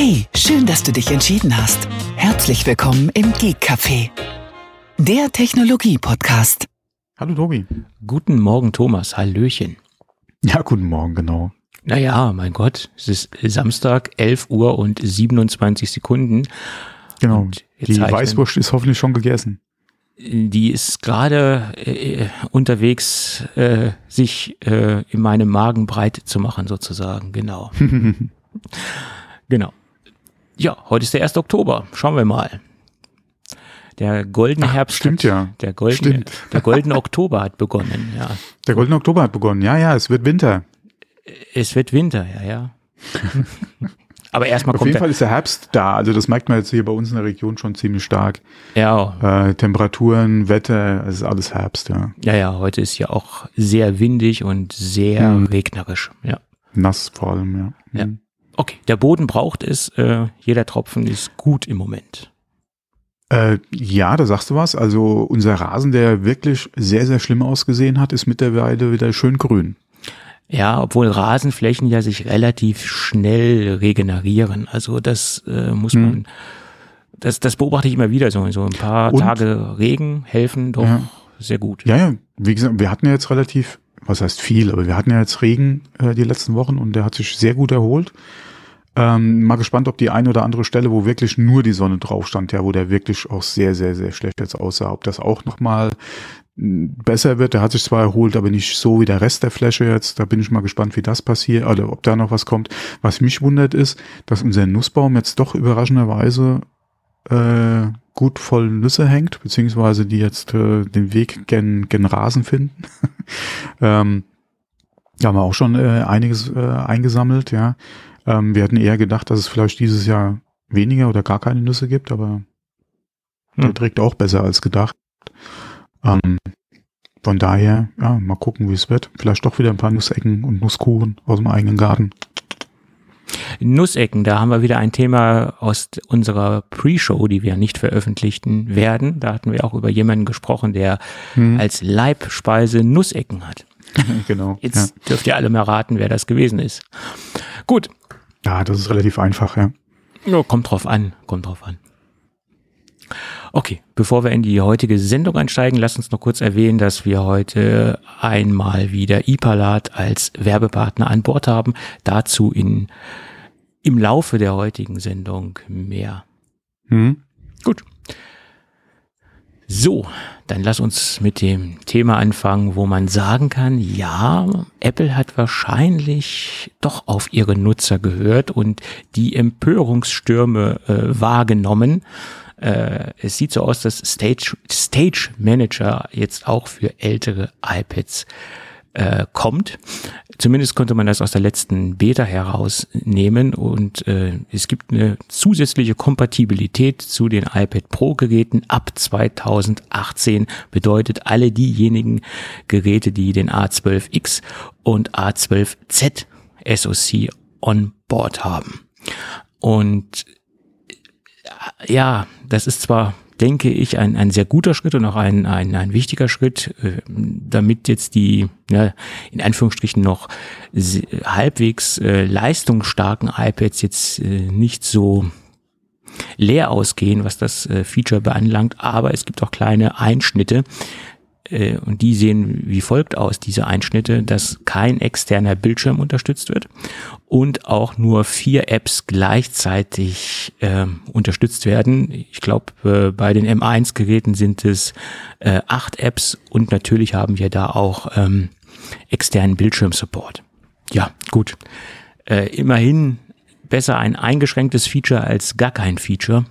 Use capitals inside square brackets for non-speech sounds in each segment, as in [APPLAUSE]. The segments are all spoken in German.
Hey, schön, dass du dich entschieden hast. Herzlich willkommen im Geek Café, der Technologie-Podcast. Hallo Tobi. Guten Morgen, Thomas. Hallöchen. Ja, guten Morgen, genau. Naja, mein Gott, es ist Samstag, 11 Uhr und 27 Sekunden. Genau. Die Weißwurst ist hoffentlich schon gegessen. Die ist gerade äh, unterwegs, äh, sich äh, in meinem Magen breit zu machen, sozusagen. Genau. [LAUGHS] genau. Ja, heute ist der 1. Oktober. Schauen wir mal. Der goldene Ach, Herbst. stimmt hat, ja. Der goldene, Stimmt. der goldene Oktober hat begonnen, ja. Der goldene Oktober hat begonnen. Ja, ja, es wird Winter. Es wird Winter, ja, ja. [LAUGHS] Aber erstmal Auf kommt jeden der, Fall ist der Herbst da. Also das merkt man jetzt hier bei uns in der Region schon ziemlich stark. ja, Äh, Temperaturen, Wetter, es ist alles Herbst, ja. Ja, ja, heute ist ja auch sehr windig und sehr Hm. regnerisch. Ja. Nass vor allem, ja. Ja. Okay, der Boden braucht es. Äh, jeder Tropfen ist gut im Moment. Äh, ja, da sagst du was. Also unser Rasen, der wirklich sehr, sehr schlimm ausgesehen hat, ist mittlerweile wieder schön grün. Ja, obwohl Rasenflächen ja sich relativ schnell regenerieren. Also das äh, muss Hm. man, das, das beobachte ich immer wieder. So, so ein paar Und? Tage Regen helfen doch Ja. sehr gut. Ja, ja, wie gesagt, wir hatten ja jetzt relativ, was heißt viel, aber wir hatten ja jetzt Regen äh, die letzten Wochen und der hat sich sehr gut erholt. Ähm, mal gespannt, ob die eine oder andere Stelle, wo wirklich nur die Sonne drauf stand, ja, wo der wirklich auch sehr, sehr, sehr schlecht jetzt aussah, ob das auch nochmal besser wird. Der hat sich zwar erholt, aber nicht so wie der Rest der Fläche jetzt. Da bin ich mal gespannt, wie das passiert, oder ob da noch was kommt. Was mich wundert ist, dass unser Nussbaum jetzt doch überraschenderweise äh, gut voll Nüsse hängt, beziehungsweise die jetzt äh, den Weg gen, gen Rasen finden. [LAUGHS] ähm, da haben wir auch schon äh, einiges äh, eingesammelt, ja. Ähm, wir hatten eher gedacht, dass es vielleicht dieses Jahr weniger oder gar keine Nüsse gibt, aber der Hm. trägt auch besser als gedacht. Ähm, von daher, ja, mal gucken, wie es wird. Vielleicht doch wieder ein paar Nussecken und Nusskuchen aus dem eigenen Garten. Nussecken, da haben wir wieder ein Thema aus unserer Pre-Show, die wir nicht veröffentlichten werden. Da hatten wir auch über jemanden gesprochen, der Hm. als Leibspeise Nussecken hat. [LAUGHS] genau. Jetzt dürft ihr alle mal raten, wer das gewesen ist. Gut, Ja. das ist relativ einfach, ja. ja, kommt drauf an, kommt drauf an. Okay, bevor wir in die heutige Sendung einsteigen, lasst uns noch kurz erwähnen, dass wir heute einmal wieder Ipalat als Werbepartner an Bord haben. Dazu in, im Laufe der heutigen Sendung mehr. Hm? Gut. So, dann lass uns mit dem Thema anfangen, wo man sagen kann, ja, Apple hat wahrscheinlich doch auf ihre Nutzer gehört und die Empörungsstürme äh, wahrgenommen. Äh, es sieht so aus, dass Stage, Stage Manager jetzt auch für ältere iPads äh, kommt. Zumindest konnte man das aus der letzten Beta herausnehmen und äh, es gibt eine zusätzliche Kompatibilität zu den iPad Pro Geräten ab 2018. Bedeutet alle diejenigen Geräte, die den A12X und A12Z SoC on board haben. Und äh, ja, das ist zwar denke ich, ein, ein sehr guter Schritt und auch ein, ein, ein wichtiger Schritt, äh, damit jetzt die, ja, in Anführungsstrichen noch halbwegs äh, leistungsstarken iPads jetzt äh, nicht so leer ausgehen, was das äh, Feature beanlangt, aber es gibt auch kleine Einschnitte, und die sehen wie folgt aus, diese Einschnitte, dass kein externer Bildschirm unterstützt wird und auch nur vier Apps gleichzeitig ähm, unterstützt werden. Ich glaube, äh, bei den M1-Geräten sind es äh, acht Apps und natürlich haben wir da auch ähm, externen Bildschirmsupport. Ja, gut. Äh, immerhin besser ein eingeschränktes Feature als gar kein Feature.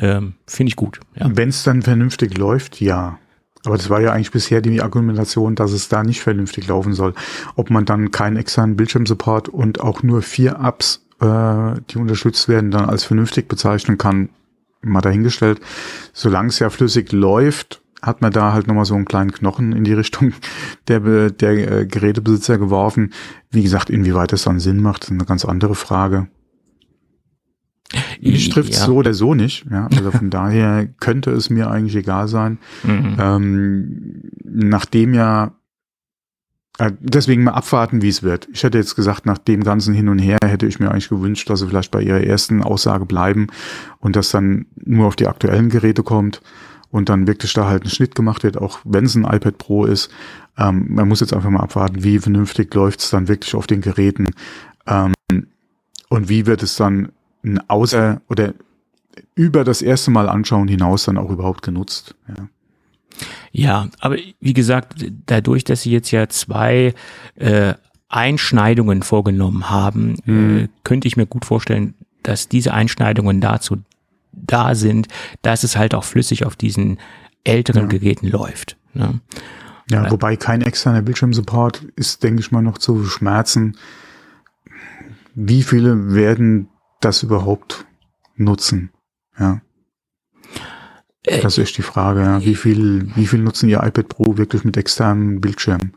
Ähm, Finde ich gut. Ja. Wenn es dann vernünftig läuft, ja. Aber das war ja eigentlich bisher die Argumentation, dass es da nicht vernünftig laufen soll. Ob man dann keinen externen Bildschirmsupport und auch nur vier Apps, äh, die unterstützt werden, dann als vernünftig bezeichnen kann, mal dahingestellt. Solange es ja flüssig läuft, hat man da halt nochmal so einen kleinen Knochen in die Richtung [LAUGHS] der, der äh, Gerätebesitzer geworfen. Wie gesagt, inwieweit das dann Sinn macht, ist eine ganz andere Frage. Mich trifft Ja. so oder so nicht. Ja, also von [LAUGHS] daher könnte es mir eigentlich egal sein. Mhm. Ähm, nachdem ja Äh, deswegen mal abwarten, wie es wird. Ich hätte jetzt gesagt, nach dem ganzen Hin und Her hätte ich mir eigentlich gewünscht, dass sie vielleicht bei ihrer ersten Aussage bleiben und das dann nur auf die aktuellen Geräte kommt und dann wirklich da halt ein Schnitt gemacht wird, auch wenn es ein iPad Pro ist. Ähm, man muss jetzt einfach mal abwarten, wie vernünftig läuft es dann wirklich auf den Geräten ähm, und wie wird es dann außer oder über das erste Mal anschauen hinaus dann auch überhaupt genutzt. Ja. Ja, aber wie gesagt, dadurch, dass sie jetzt ja zwei äh, Einschneidungen vorgenommen haben, mhm. äh, könnte ich mir gut vorstellen, dass diese Einschneidungen dazu da sind, dass es halt auch flüssig auf diesen älteren ja. Geräten läuft. Ne? Ja, wobei kein externer Bildschirmsupport ist, denke ich mal, noch zu schmerzen. Wie viele werden das überhaupt nutzen? Ja. Äh, das ist die Frage, ja. wie viel, wie viel nutzen ihr iPad Pro wirklich mit externem Bildschirm?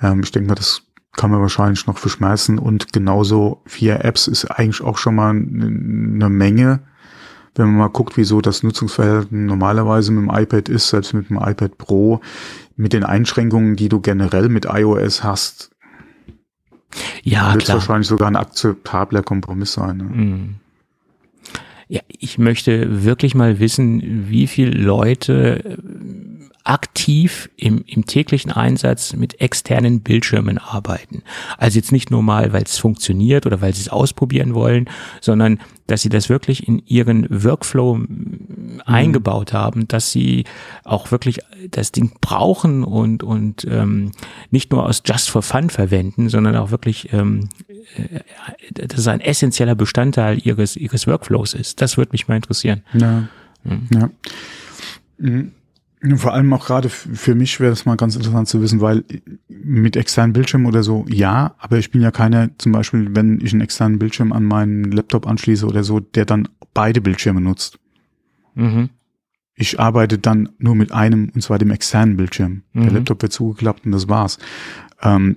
Ähm, ich denke mal, das kann man wahrscheinlich noch verschmeißen und genauso vier Apps ist eigentlich auch schon mal eine Menge. Wenn man mal guckt, wieso das Nutzungsverhältnis normalerweise mit dem iPad ist, selbst mit dem iPad Pro, mit den Einschränkungen, die du generell mit iOS hast, ja, wird wahrscheinlich sogar ein akzeptabler Kompromiss sein. Ne? Mhm. Ja, ich möchte wirklich mal wissen, wie viele Leute aktiv im, im täglichen Einsatz mit externen Bildschirmen arbeiten. Also jetzt nicht nur mal, weil es funktioniert oder weil sie es ausprobieren wollen, sondern dass sie das wirklich in ihren Workflow mhm. eingebaut haben, dass sie auch wirklich das Ding brauchen und, und ähm, nicht nur aus Just for Fun verwenden, sondern auch wirklich, ähm, äh, dass es ein essentieller Bestandteil ihres, ihres Workflows ist. Das würde mich mal interessieren. Ja. Mhm. ja. Mhm. Vor allem auch gerade für mich wäre das mal ganz interessant zu wissen, weil mit externen Bildschirmen oder so, ja, aber ich bin ja keiner, zum Beispiel, wenn ich einen externen Bildschirm an meinen Laptop anschließe oder so, der dann beide Bildschirme nutzt. Mhm. Ich arbeite dann nur mit einem, und zwar dem externen Bildschirm. Mhm. Der Laptop wird zugeklappt und das war's. Ähm,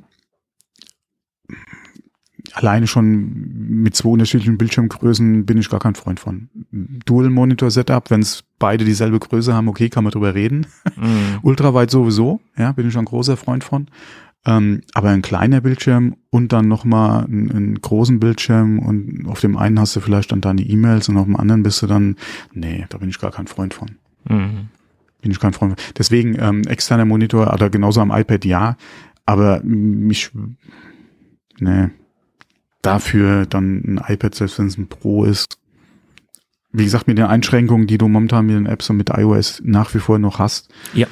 alleine schon mit zwei unterschiedlichen Bildschirmgrößen bin ich gar kein Freund von. Dual-Monitor-Setup, wenn es beide dieselbe Größe haben, okay, kann man drüber reden. Mhm. [LAUGHS] Ultraweit sowieso, ja, bin ich ein großer Freund von. Ähm, aber ein kleiner Bildschirm und dann nochmal einen, einen großen Bildschirm und auf dem einen hast du vielleicht dann deine E-Mails und auf dem anderen bist du dann, nee, da bin ich gar kein Freund von. Mhm. Bin ich kein Freund von. Deswegen ähm, externer Monitor oder genauso am iPad ja, aber mich, nee, dafür dann ein iPad, selbst wenn es ein Pro ist. Wie gesagt, mit den Einschränkungen, die du momentan mit den Apps und mit iOS nach wie vor noch hast. Ja.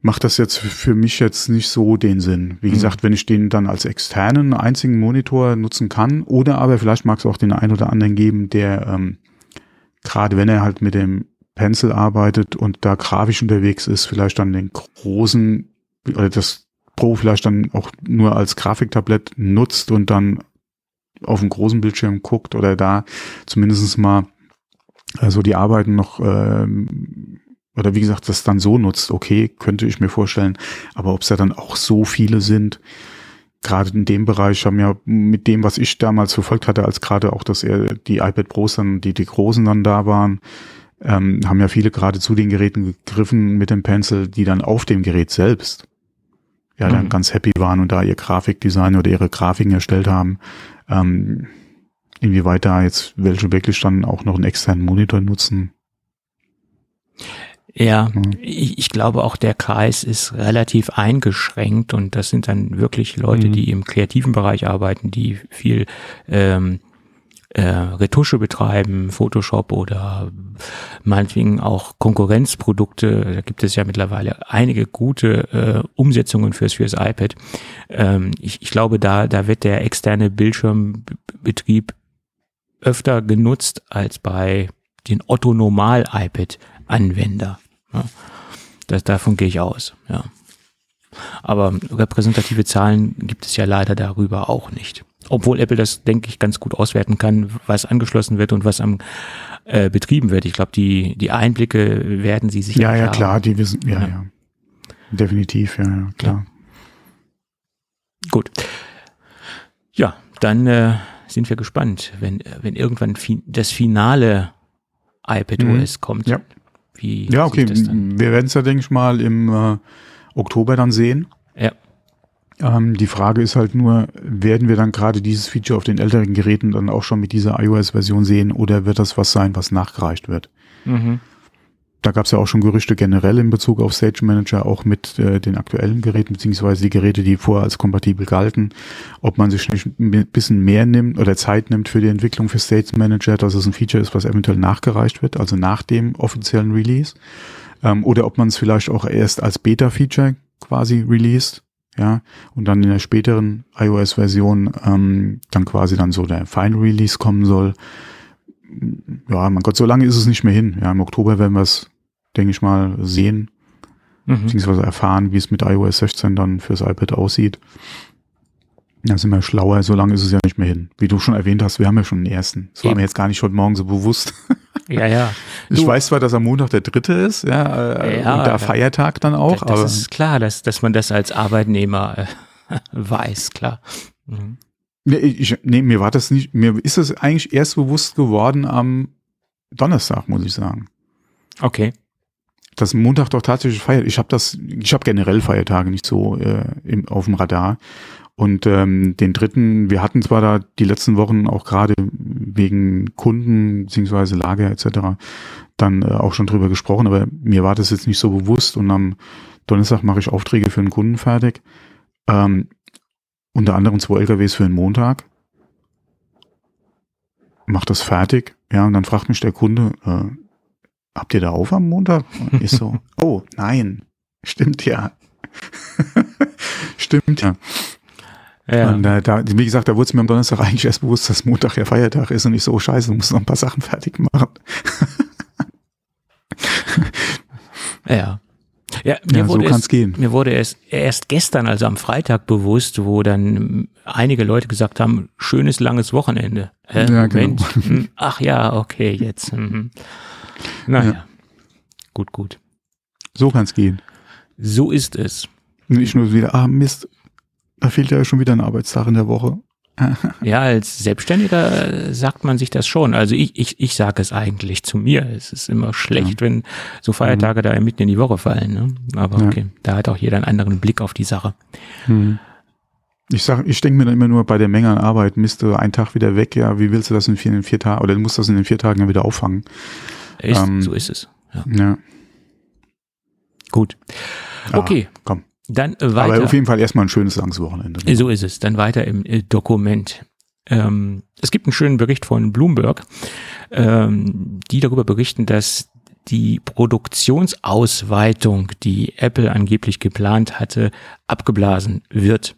Macht das jetzt für mich jetzt nicht so den Sinn. Wie mhm. gesagt, wenn ich den dann als externen einzigen Monitor nutzen kann, oder aber vielleicht mag es auch den einen oder anderen geben, der ähm, gerade wenn er halt mit dem Pencil arbeitet und da grafisch unterwegs ist, vielleicht dann den großen oder das Pro vielleicht dann auch nur als Grafiktablett nutzt und dann auf dem großen Bildschirm guckt oder da zumindest mal also die Arbeiten noch ähm, oder wie gesagt das dann so nutzt, okay, könnte ich mir vorstellen, aber ob es ja dann auch so viele sind, gerade in dem Bereich haben ja mit dem, was ich damals verfolgt hatte, als gerade auch, dass er die iPad Pros dann, die, die großen dann da waren, ähm, haben ja viele gerade zu den Geräten gegriffen mit dem Pencil, die dann auf dem Gerät selbst ja dann mhm. ganz happy waren und da ihr Grafikdesign oder ihre Grafiken erstellt haben. Ähm, inwieweit da jetzt welche wirklich dann auch noch einen externen Monitor nutzen. Ja, ich, ich, glaube auch der Kreis ist relativ eingeschränkt und das sind dann wirklich Leute, mhm. die im kreativen Bereich arbeiten, die viel ähm, äh, Retusche betreiben, Photoshop oder meinetwegen auch Konkurrenzprodukte. Da gibt es ja mittlerweile einige gute äh, Umsetzungen fürs, fürs iPad. Ähm, ich, ich glaube, da, da wird der externe Bildschirmbetrieb öfter genutzt als bei den Otto Normal iPad Anwender. Ja. Das, davon gehe ich aus, ja. Aber repräsentative Zahlen gibt es ja leider darüber auch nicht. Obwohl Apple das, denke ich, ganz gut auswerten kann, was angeschlossen wird und was am äh, betrieben wird. Ich glaube, die, die Einblicke werden sie sicher Ja, ja, klar, die wissen, ja, ja. ja. Definitiv, ja, ja, klar. Gut. Ja, dann äh, sind wir gespannt, wenn, wenn irgendwann fi das finale iPadOS mhm. kommt. Ja. Wie ja, okay. Wir werden es ja, denke ich mal, im äh, Oktober dann sehen. Ja. Ähm, die Frage ist halt nur, werden wir dann gerade dieses Feature auf den älteren Geräten dann auch schon mit dieser iOS-Version sehen oder wird das was sein, was nachgereicht wird? Mhm. Da gab es ja auch schon Gerüchte generell in Bezug auf Stage Manager, auch mit äh, den aktuellen Geräten, beziehungsweise die Geräte, die vorher als kompatibel galten, ob man sich ein bisschen mehr nimmt oder Zeit nimmt für die Entwicklung für Stage Manager, dass es ein Feature ist, was eventuell nachgereicht wird, also nach dem offiziellen Release, ähm, oder ob man es vielleicht auch erst als Beta-Feature quasi released, ja, und dann in der späteren iOS-Version ähm, dann quasi dann so der Final Release kommen soll ja, mein Gott, so lange ist es nicht mehr hin. Ja, im Oktober werden wir es, denke ich mal, sehen, mhm. beziehungsweise erfahren, wie es mit iOS 16 dann fürs iPad aussieht. Da sind wir schlauer, so lange ist es ja nicht mehr hin. Wie du schon erwähnt hast, wir haben ja schon den ersten. Das war mir jetzt gar nicht heute Morgen so bewusst. [LAUGHS] Ja, ja. Du, ich weiß zwar, dass am Montag der dritte ist, ja, äh, ja und da Feiertag dann auch. Das, aber ist klar, dass, dass man das als Arbeitnehmer äh, [LAUGHS] weiß, klar. Mhm. Nee, ich, nee, mir war das nicht, mir ist es eigentlich erst bewusst geworden am Donnerstag, muss ich sagen. Okay. Dass Montag doch tatsächlich feiert. Ich habe das, ich habe generell Feiertage nicht so äh, im, auf dem Radar. Und ähm, den dritten, wir hatten zwar da die letzten Wochen auch gerade wegen Kunden beziehungsweise Lager etc. dann äh, auch schon drüber gesprochen, aber mir war das jetzt nicht so bewusst. Und am Donnerstag mache ich Aufträge für einen Kunden fertig. Ähm, unter anderem zwei LKWs für den Montag. Mach das fertig. Ja, und dann fragt mich der Kunde, äh, habt ihr da auf am Montag? Ich so, [LAUGHS] oh, nein. Stimmt ja. [LAUGHS] Stimmt ja. Ja. Und äh, da, wie gesagt, da wurde es mir am Donnerstag eigentlich erst bewusst, dass Montag ja Feiertag ist und ich so, oh scheiße, du musst noch ein paar Sachen fertig machen. [LAUGHS] ja. Ja, mir, ja, wurde so es, gehen. mir wurde es erst gestern, also am Freitag bewusst, wo dann einige Leute gesagt haben, schönes langes Wochenende. Hä? Ja, Moment. Genau. Hm, ach ja, okay, jetzt. Mhm. Naja, ja. gut, gut. So kann es gehen. So ist es. Nicht nur wieder, ah Mist, da fehlt ja schon wieder ein Arbeitstag in der Woche. ja, als Selbstständiger sagt man sich das schon. Also ich, ich, ich sage es eigentlich zu mir. Es ist immer schlecht, ja. wenn so Feiertage mhm. da mitten in die Woche fallen. Ne? Aber ja. okay, da hat auch jeder einen anderen Blick auf die Sache. Mhm. Ich sag, ich denke mir dann immer nur bei der Menge an Arbeit, misst du einen Tag wieder weg, ja, wie willst du das in vier, in vier Tagen, oder du musst das in den vier Tagen dann wieder auffangen. Ist, ähm, so ist es. Ja. ja. Gut. Okay. Ah, komm. Dann weiter. Aber auf jeden Fall erstmal ein schönes langes Wochenende. Ne? So ist es. Dann weiter im äh, Dokument. Ähm, es gibt einen schönen Bericht von Bloomberg, ähm, die darüber berichten, dass die Produktionsausweitung, die Apple angeblich geplant hatte, abgeblasen wird.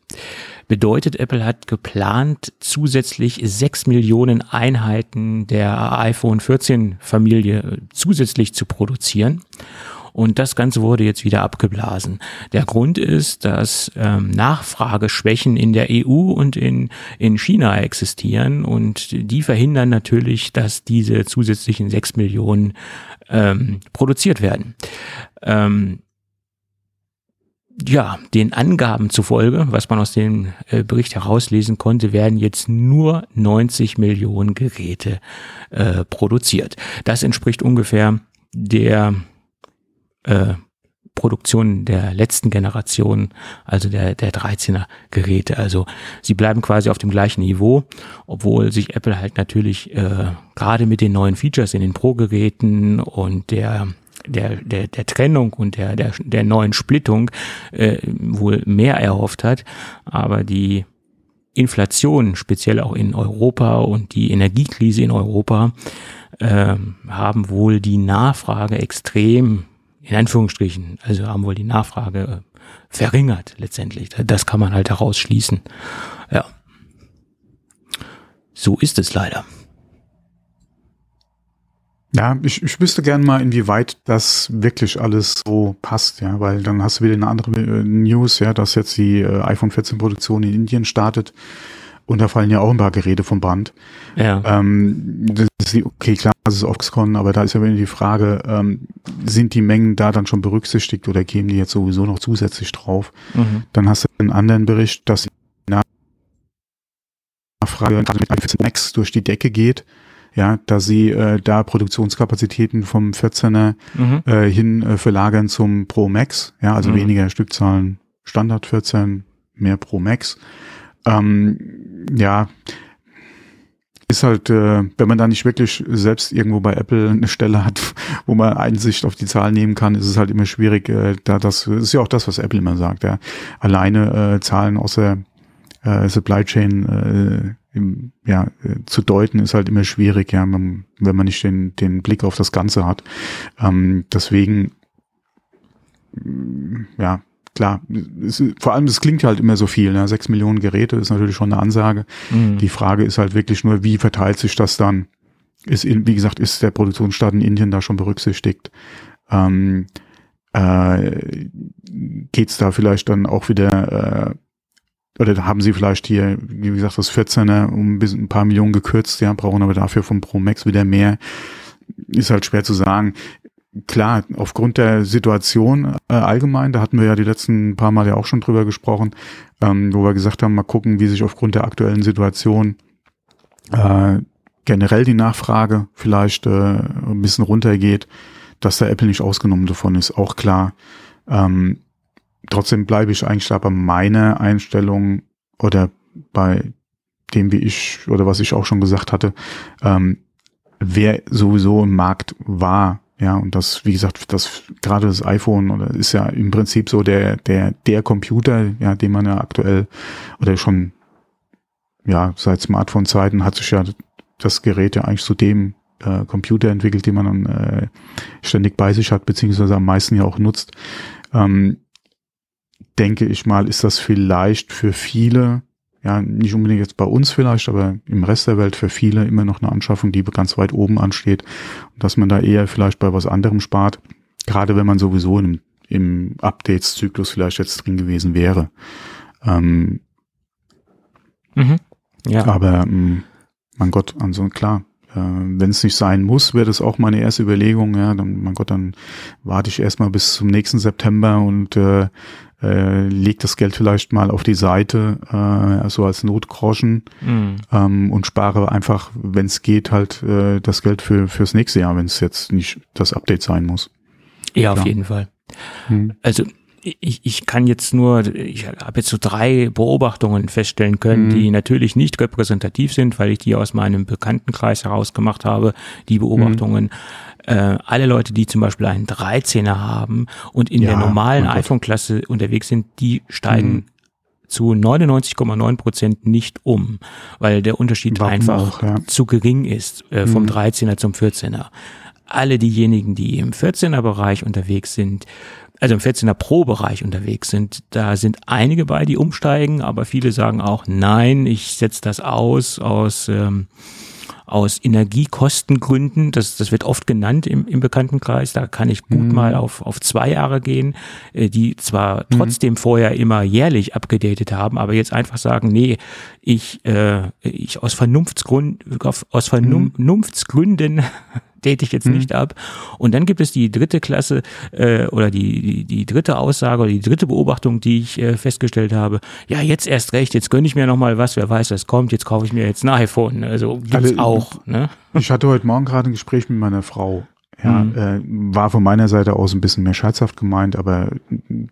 Bedeutet, Apple hat geplant, zusätzlich sechs Millionen Einheiten der iPhone 14 Familie zusätzlich zu produzieren. Und das Ganze wurde jetzt wieder abgeblasen. Der Grund ist, dass ähm, Nachfrageschwächen in der EU und in, in China existieren und die verhindern natürlich, dass diese zusätzlichen sechs Millionen ähm, produziert werden. Ähm, ja, den Angaben zufolge, was man aus dem äh, Bericht herauslesen konnte, werden jetzt nur 90 Millionen Geräte äh, produziert. Das entspricht ungefähr der äh, Produktion der letzten Generation, also der, der 13er Geräte. Also sie bleiben quasi auf dem gleichen Niveau, obwohl sich Apple halt natürlich äh, gerade mit den neuen Features in den Pro-Geräten und der der, der, der Trennung und der, der, der neuen Splittung äh, wohl mehr erhofft hat. Aber die Inflation, speziell auch in Europa und die Energiekrise in Europa, äh, haben wohl die Nachfrage extrem in Anführungsstrichen, also haben wohl die Nachfrage äh, verringert letztendlich. Das kann man halt herausschließen. Ja. So ist es leider. Ja, ich, ich wüsste gern mal, inwieweit das wirklich alles so passt, ja, weil dann hast du wieder eine andere äh, News, ja, dass jetzt die äh, iPhone 14 Produktion in Indien startet und da fallen ja auch ein paar Geräte vom Band. Ja. Ähm, das ist, okay, klar, das ist Oxcon, aber da ist ja wieder die Frage, ähm, sind die Mengen da dann schon berücksichtigt oder kämen die jetzt sowieso noch zusätzlich drauf? Mhm. Dann hast du einen anderen Bericht, dass die Nachfrage mit Max durch die Decke geht. Ja, da sie äh, da Produktionskapazitäten vom 14er mhm. äh, hin äh, verlagern zum Pro Max, ja, also mhm. weniger Stückzahlen Standard 14, mehr Pro Max. Ähm, ja, ist halt, äh, wenn man da nicht wirklich selbst irgendwo bei Apple eine Stelle hat, [LAUGHS] wo man Einsicht auf die Zahlen nehmen kann, ist es halt immer schwierig. Äh, da das ist ja auch das, was Apple immer sagt. Ja. Alleine äh, Zahlen aus der äh, Supply Chain äh, im, ja, äh, zu deuten ist halt immer schwierig, ja, wenn, man nicht den, den Blick auf das Ganze hat. Ähm, deswegen, ja, klar, es, vor allem, es klingt halt immer so viel. Ne? Sechs Millionen Geräte ist natürlich schon eine Ansage. Mhm. Die Frage ist halt wirklich nur, wie verteilt sich das dann? Ist, in, wie gesagt, ist der Produktionsstaat in Indien da schon berücksichtigt? Ähm, äh, Geht da vielleicht dann auch wieder, äh, oder haben sie vielleicht hier, wie gesagt, das 14er um ein, bisschen, ein paar Millionen gekürzt, ja, brauchen aber dafür vom Pro Max wieder mehr. Ist halt schwer zu sagen klar, aufgrund der Situation äh, allgemein, da hatten wir ja die letzten paar Mal ja auch schon drüber gesprochen, ähm, wo wir gesagt haben, mal gucken, wie sich aufgrund der aktuellen Situation äh, generell die Nachfrage vielleicht äh, ein bisschen runtergeht, dass der Apple nicht ausgenommen davon ist, auch klar. Ähm, trotzdem bleibe ich eigentlich da bei meiner Einstellung oder bei dem, wie ich oder was ich auch schon gesagt hatte, ähm, wer sowieso im Markt war, ja, und das, wie gesagt, das gerade das iPhone oder ist ja im Prinzip so der, der, der Computer, ja, den man ja aktuell oder schon, ja, seit Smartphone-Zeiten hat sich ja das Gerät ja eigentlich zu dem äh, Computer entwickelt, den man dann äh, ständig bei sich hat, beziehungsweise am meisten ja auch nutzt. Ähm, denke ich mal, ist das vielleicht für viele ja, nicht unbedingt jetzt bei uns vielleicht, aber im Rest der Welt für viele immer noch eine Anschaffung, die ganz weit oben ansteht. Und dass man da eher vielleicht bei was anderem spart, gerade wenn man sowieso im, im Updates-Zyklus vielleicht jetzt drin gewesen wäre. Ähm, mhm. Ja. Aber ähm, mein Gott, also klar, äh, wenn es nicht sein muss, wäre das auch meine erste Überlegung. Ja, dann, mein Gott, dann warte ich erstmal bis zum nächsten September und äh, äh, leg das Geld vielleicht mal auf die Seite, äh, so als Notgroschen mhm. ähm, und spare einfach, wenn es geht, halt äh, das Geld für fürs nächste Jahr, wenn es jetzt nicht das Update sein muss. Ja, auf jeden Fall. Mhm. Also ich, ich kann jetzt nur, ich habe jetzt so drei Beobachtungen feststellen können, mhm. die natürlich nicht repräsentativ sind, weil ich die aus meinem Bekanntenkreis herausgemacht habe, die Beobachtungen. Mhm äh, alle Leute, die zum Beispiel einen 13er haben und in ja, der normalen iPhone-Klasse unterwegs sind, die steigen mhm. zu 99,9 Prozent nicht um, weil der Unterschied Warum einfach auch, ja. zu gering ist äh, vom mhm. 13er zum 14er. Alle diejenigen, die im 14er Bereich unterwegs sind, also im 14er Pro-Bereich unterwegs sind, da sind einige bei, die umsteigen, aber viele sagen auch, nein, ich setze das aus, aus ähm, aus Energiekostengründen, das, das wird oft genannt im, im Bekanntenkreis, da kann ich gut mhm. mal auf, auf zwei Jahre gehen, äh, die zwar mhm. trotzdem vorher immer jährlich abgedatet haben, aber jetzt einfach sagen, nee, ich, äh, ich aus Vernunftsgrund, aus Vernunftsgründen date ich jetzt mhm. nicht ab. Und dann gibt es die dritte Klasse äh, oder die, die, die dritte Aussage oder die dritte Beobachtung, die ich äh, festgestellt habe. Ja, jetzt erst recht, jetzt gönne ich mir nochmal was, wer weiß, was kommt, jetzt kaufe ich mir jetzt ein iPhone. Also gibt's also, auch. Ne? Ich hatte heute Morgen gerade ein Gespräch mit meiner Frau. Ja, mhm. äh, war von meiner Seite aus ein bisschen mehr scherzhaft gemeint, aber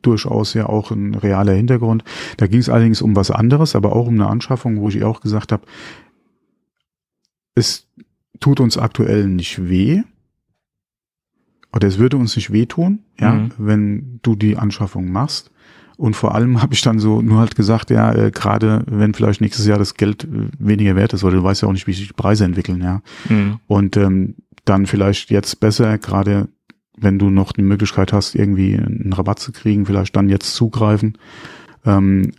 durchaus ja auch ein realer Hintergrund. Da ging es allerdings um was anderes, aber auch um eine Anschaffung, wo ich auch gesagt habe, es tut uns aktuell nicht weh. Oder es würde uns nicht wehtun, ja, mhm. wenn du die Anschaffung machst. Und vor allem [LAUGHS] habe ich dann so nur halt gesagt, ja, äh, gerade wenn vielleicht nächstes Jahr das Geld äh, weniger wert ist, oder du weißt ja auch nicht, wie sich die Preise entwickeln, ja. Mhm. Und ähm, dann vielleicht jetzt besser, gerade wenn du noch die Möglichkeit hast, irgendwie einen Rabatt zu kriegen, vielleicht dann jetzt zugreifen. Ähm,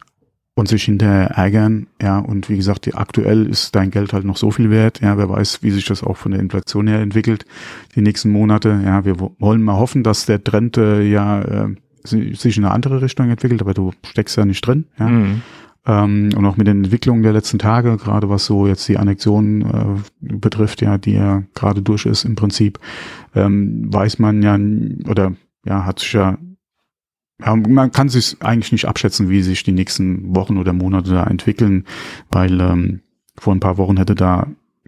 und sich hinterher ärgern, ja, und wie gesagt, die, aktuell ist dein Geld halt noch so viel wert, ja, wer weiß, wie sich das auch von der Inflation her entwickelt, die nächsten Monate, ja, wir wollen mal hoffen, dass der Trend äh, ja äh, sich in eine andere Richtung entwickelt, aber du steckst ja nicht drin, ja. Mhm. Ähm, und auch mit den Entwicklungen der letzten Tage, gerade was so jetzt die Annexion äh, betrifft, ja, die ja gerade durch ist im Prinzip, ähm, weiß man ja, oder ja, hat sich ja ja, man kann sich eigentlich nicht abschätzen, wie sich die nächsten Wochen oder Monate da entwickeln, weil ähm, vor ein paar Wochen hätte da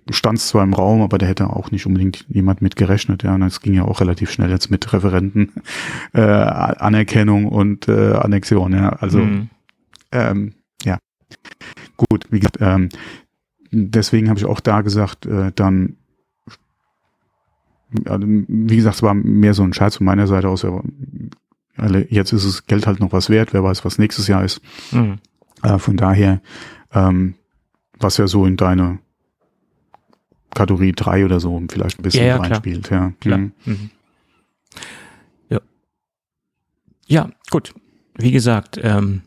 stand zwar im Raum, aber da hätte auch nicht unbedingt jemand mit gerechnet. Ja, und es ging ja auch relativ schnell jetzt mit Referenten, [LAUGHS] äh, Anerkennung und äh, Annexion. Ja, also mhm. ähm, ja, gut, wie gesagt, ähm, deswegen habe ich auch da gesagt, äh, dann, also, wie gesagt, es war mehr so ein Scherz von meiner Seite aus, aber jetzt ist es Geld halt noch was wert, wer weiß, was nächstes Jahr ist. Mhm. Äh, von daher, ähm, was ja so in deine Kategorie 3 oder so vielleicht ein bisschen ja, ja, reinspielt. Klar. Ja. Klar. Mhm. mhm. ja. Ja, gut. Wie gesagt, ähm,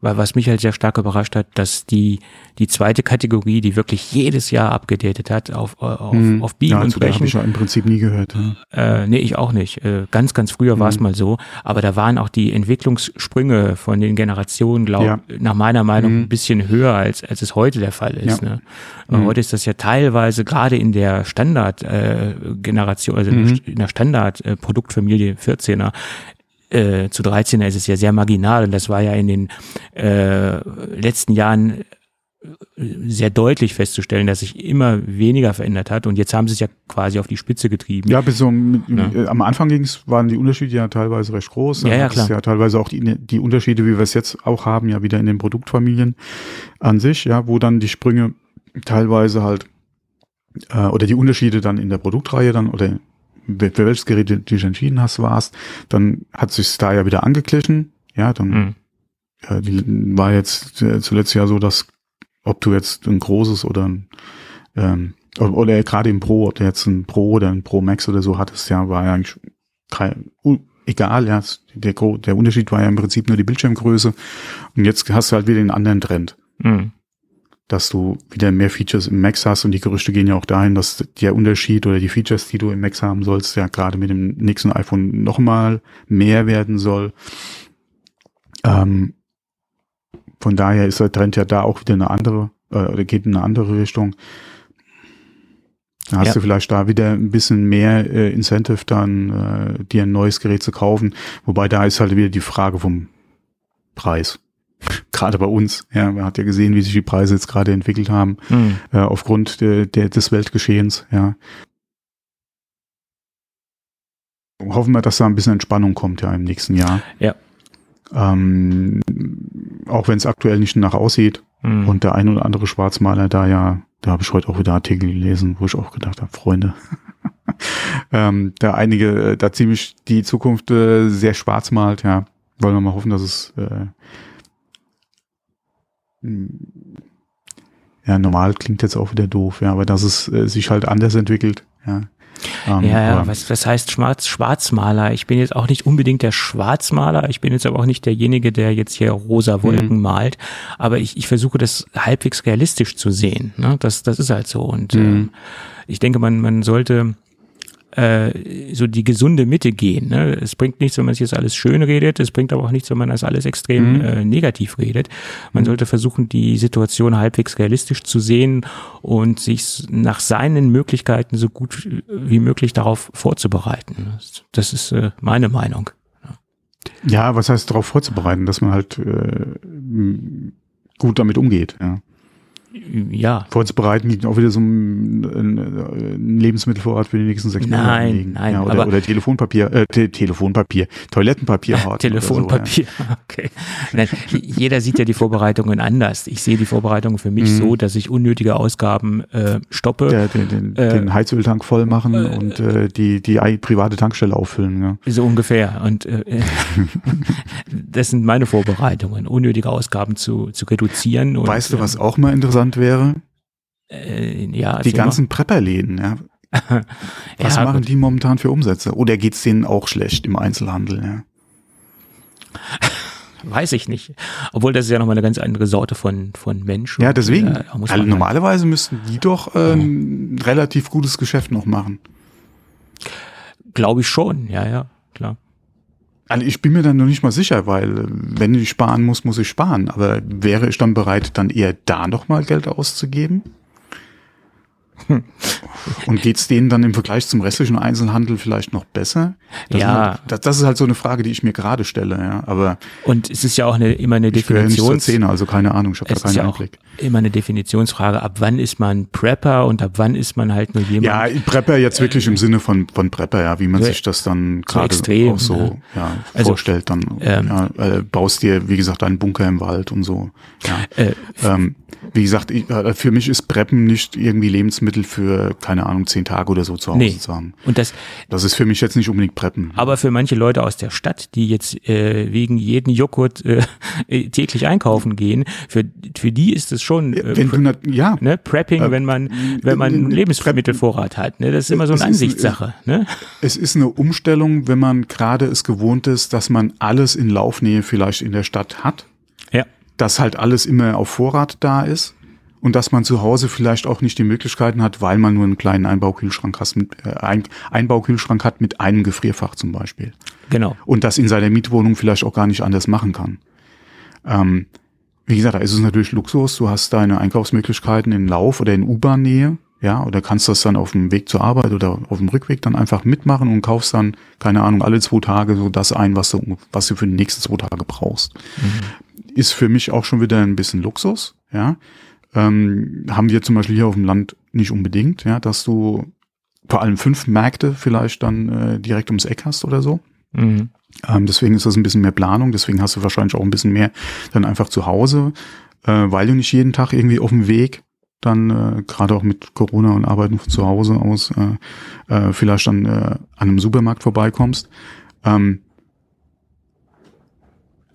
weil was mich halt sehr stark überrascht hat, dass die die zweite Kategorie, die wirklich jedes Jahr abgedatet hat auf auf, hm. auf Biegen ja, und Brechen. habe ich ja im Prinzip nie gehört. Ja. Äh, nee, ich auch nicht. Äh, ganz ganz früher hm. war es mal so, aber da waren auch die Entwicklungssprünge von den Generationen, glaube ja. nach meiner Meinung hm. ein bisschen höher als als es heute der Fall ist. Ja. Ne? Hm. Heute ist das ja teilweise gerade in der Standard äh, Generation, also hm. in der Standard äh, Produktfamilie 14er äh, zu 13er ist es ja sehr marginal und das war ja in den äh, letzten Jahren äh, sehr deutlich festzustellen, dass sich immer weniger verändert hat und jetzt haben sie es ja quasi auf die Spitze getrieben. Ja, bis so ja. Äh, am Anfang ging's, waren die Unterschiede ja teilweise recht groß. ja, ja, klar. ja teilweise auch die, die Unterschiede, wie wir es jetzt auch haben, ja wieder in den Produktfamilien an sich, ja, wo dann die Sprünge teilweise halt äh, oder die Unterschiede dann in der Produktreihe dann oder für welches Gerät du dich entschieden hast, warst, dann hat sich da ja wieder angeglichen. Ja, dann mhm. äh, die, war jetzt äh, zuletzt ja so, dass ob du jetzt ein großes oder ein ähm, oder gerade im Pro, ob du jetzt ein Pro oder ein Pro Max oder so hattest, ja, war ja eigentlich kein, egal, ja, der, der Unterschied war ja im Prinzip nur die Bildschirmgröße. Und jetzt hast du halt wieder den anderen Trend. Mhm dass du wieder mehr Features im Max hast und die Gerüchte gehen ja auch dahin, dass der Unterschied oder die Features, die du im Max haben sollst, ja gerade mit dem nächsten iPhone nochmal mehr werden soll. Ähm, von daher ist der Trend ja da auch wieder eine andere, äh, oder geht in eine andere Richtung. Da hast ja. du vielleicht da wieder ein bisschen mehr äh, Incentive dann, äh, dir ein neues Gerät zu kaufen. Wobei da ist halt wieder die Frage vom Preis gerade bei uns. Ja, man hat ja gesehen, wie sich die Preise jetzt gerade entwickelt haben, mhm. äh, aufgrund der, der, des Weltgeschehens. Ja. Hoffen wir, dass da ein bisschen Entspannung kommt ja im nächsten Jahr. Ja. Ähm, auch wenn es aktuell nicht nach aussieht mhm. und der ein oder andere Schwarzmaler da ja, da habe ich heute auch wieder Artikel gelesen, wo ich auch gedacht habe, Freunde, [LAUGHS] ähm, da einige, äh, da ziemlich die Zukunft äh, sehr schwarz malt, ja. Wollen wir mal hoffen, dass es äh, ja, normal klingt jetzt auch wieder doof, ja, aber dass es äh, sich halt anders entwickelt, ja. Ähm, ja, ja, was, was heißt Schwarz, Schwarzmaler? Ich bin jetzt auch nicht unbedingt der Schwarzmaler, ich bin jetzt aber auch nicht derjenige, der jetzt hier rosa Wolken mhm. malt, aber ich, ich versuche das halbwegs realistisch zu sehen. Ne? Das, das ist halt so. Und mhm. ähm, ich denke, man, man sollte äh, so die gesunde Mitte gehen. Ne? Es bringt nichts, wenn man sich jetzt alles schön redet, es bringt aber auch nichts, wenn man das alles extrem mhm. äh, negativ redet. Man mhm. sollte versuchen, die Situation halbwegs realistisch zu sehen und sich nach seinen Möglichkeiten so gut wie möglich darauf vorzubereiten. Das ist äh, meine Meinung. Ja, was heißt darauf vorzubereiten, dass man halt äh, gut damit umgeht, ja ja. Vorzubereiten liegt auch wieder so ein, ein Lebensmittelvorrat für die nächsten sechs Monate. Nein, liegen. nein. Ja, oder, oder Telefonpapier, äh, Te Telefonpapier, Toilettenpapier. [LAUGHS] Telefonpapier, so, ja. [LAUGHS] okay. Nein, jeder sieht ja die Vorbereitungen anders. Ich sehe die Vorbereitungen für mich mhm. so, dass ich unnötige Ausgaben äh, stoppe. Der, den, den, äh, den Heizöltank voll machen äh, und äh, die, die private Tankstelle auffüllen. Ja. So ungefähr. Und äh, [LAUGHS] das sind meine Vorbereitungen, unnötige Ausgaben zu, zu reduzieren. Und, weißt du, was auch mal interessant interessant wäre? Äh, ja, die ganzen Prepperläden, ja. [LAUGHS] Was ja, machen gut. die momentan für Umsätze? Oder geht's denen auch schlecht im Einzelhandel? Ja? [LAUGHS] Weiß ich nicht. Obwohl das ist ja nochmal eine ganz andere Sorte von, von Menschen. Ja, deswegen. Äh, also normalerweise müssten die doch ähm, mhm. relativ gutes Geschäft noch machen. Glaube ich schon, ja, ja, klar. Also ich bin mir dann noch nicht mal sicher, weil äh, wenn ich sparen muss, muss ich sparen. Aber wäre ich dann bereit, dann eher da nochmal Geld auszugeben? Und geht's denen dann im Vergleich zum restlichen Einzelhandel vielleicht noch besser? Das Ja. Halt, das, das ist halt so eine Frage, die ich mir gerade stelle. Ja. Aber Und es ist ja auch eine, immer eine ich zur Definitions... Szene, also keine Ahnung, ich habe da Es keinen ja Einblick. immer eine Definitionsfrage, ab wann ist man Prepper und ab wann ist man halt nur jemand. Ja, Prepper jetzt wirklich im Sinne von, von Prepper, ja, wie man so- sich das dann gerade extrem, auch so ne? ja, Also, vorstellt. Dann ähm, ja, äh, baust dir, wie gesagt, einen Bunker im Wald und so. Ja. Äh, Ähm, wie gesagt, ich, äh, für mich ist Preppen nicht irgendwie Lebensmittel für, keine Ahnung, zehn Tage oder so zu Hause nee. zu haben. Und das, Das ist für mich jetzt nicht unbedingt Preppen. aber für manche Leute aus der Stadt, die jetzt äh, wegen jeden Joghurt äh, [LAUGHS] äh, täglich einkaufen gehen, für, für die ist es schon äh, Wenn du, nat- ja, ne, Prepping, Äh, wenn man wenn man äh, einen äh, Lebensmittelvorrat hat. Ne? Das ist immer so eine ist- Ansichtssache. Ne? es ist eine Umstellung, wenn man gerade es gewohnt ist, dass man alles in Laufnähe vielleicht in der Stadt hat, Ja. dass halt alles immer auf Vorrat da ist und dass man zu Hause vielleicht auch nicht die Möglichkeiten hat, weil man nur einen kleinen Einbaukühlschrank hat, mit, äh, ein, Einbaukühlschrank hat mit einem Gefrierfach zum Beispiel. Genau. und das in seiner Mietwohnung vielleicht auch gar nicht anders machen kann. Ähm, wie gesagt, da ist es natürlich Luxus. Du hast deine Einkaufsmöglichkeiten in Lauf oder in U-Bahn-Nähe, ja, oder kannst das dann auf dem Weg zur Arbeit oder auf dem Rückweg dann einfach mitmachen und kaufst dann, keine Ahnung, alle zwei Tage so das ein, was du, was du für die nächsten zwei Tage brauchst. Ist für mich auch schon wieder ein bisschen Luxus, ja. Ähm, haben wir zum Beispiel hier auf dem Land nicht unbedingt, ja, dass du vor allem fünf Märkte vielleicht dann äh, direkt ums Eck hast oder so. Mhm. Ähm, deswegen ist das ein bisschen mehr Planung, deswegen hast du wahrscheinlich auch ein bisschen mehr dann einfach zu Hause, äh, weil du nicht jeden Tag irgendwie auf dem Weg dann äh, gerade auch mit Corona und Arbeiten von zu Hause aus äh, äh, vielleicht dann äh, an einem Supermarkt vorbeikommst. Ähm,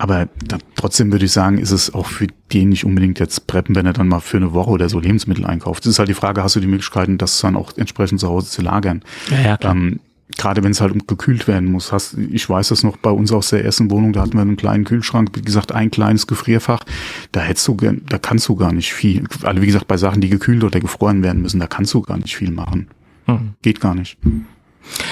aber da, trotzdem würde ich sagen, ist es auch für den nicht unbedingt jetzt preppen, wenn er dann mal für eine Woche oder so Lebensmittel einkauft. Das ist halt die Frage, hast du die Möglichkeiten, das dann auch entsprechend zu Hause zu lagern? Ja, ja, klar. Ähm, Gerade wenn es halt gekühlt werden muss. Hast, ich weiß das noch bei uns aus der ersten Wohnung, da hatten wir einen kleinen Kühlschrank, wie gesagt, ein kleines Gefrierfach. Da hättest du, da kannst du gar nicht viel. Also wie gesagt, bei Sachen, die gekühlt oder gefroren werden müssen, da kannst du gar nicht viel machen. Mhm. Geht gar nicht.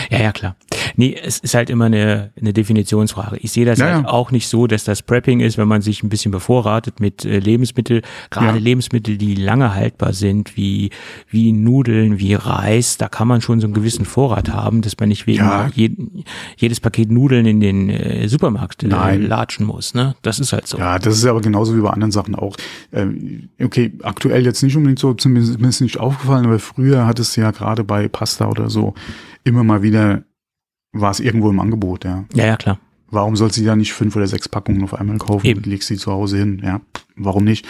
Ja, ja, klar. Nee, es ist halt immer eine, eine Definitionsfrage. Ich sehe das Ja, halt auch nicht so, dass das Prepping ist, wenn man sich ein bisschen bevorratet mit äh, Lebensmittel, gerade Ja. Lebensmittel, die lange haltbar sind, wie, wie Nudeln, wie Reis, da kann man schon so einen gewissen Vorrat haben, dass man nicht wegen Ja. jeden, jedes Paket Nudeln in den äh, Supermarkt äh, latschen muss. Ne? Das ist halt so. Ja, das ist aber genauso wie bei anderen Sachen auch. Ähm, okay, aktuell jetzt nicht unbedingt so, zumindest nicht aufgefallen, aber früher hat es ja gerade bei Pasta oder so immer mal wieder war es irgendwo im Angebot, ja. Ja, ja, klar. Warum soll sie ja nicht fünf oder sechs Packungen auf einmal kaufen Eben. und legst sie zu Hause hin? Ja, warum nicht?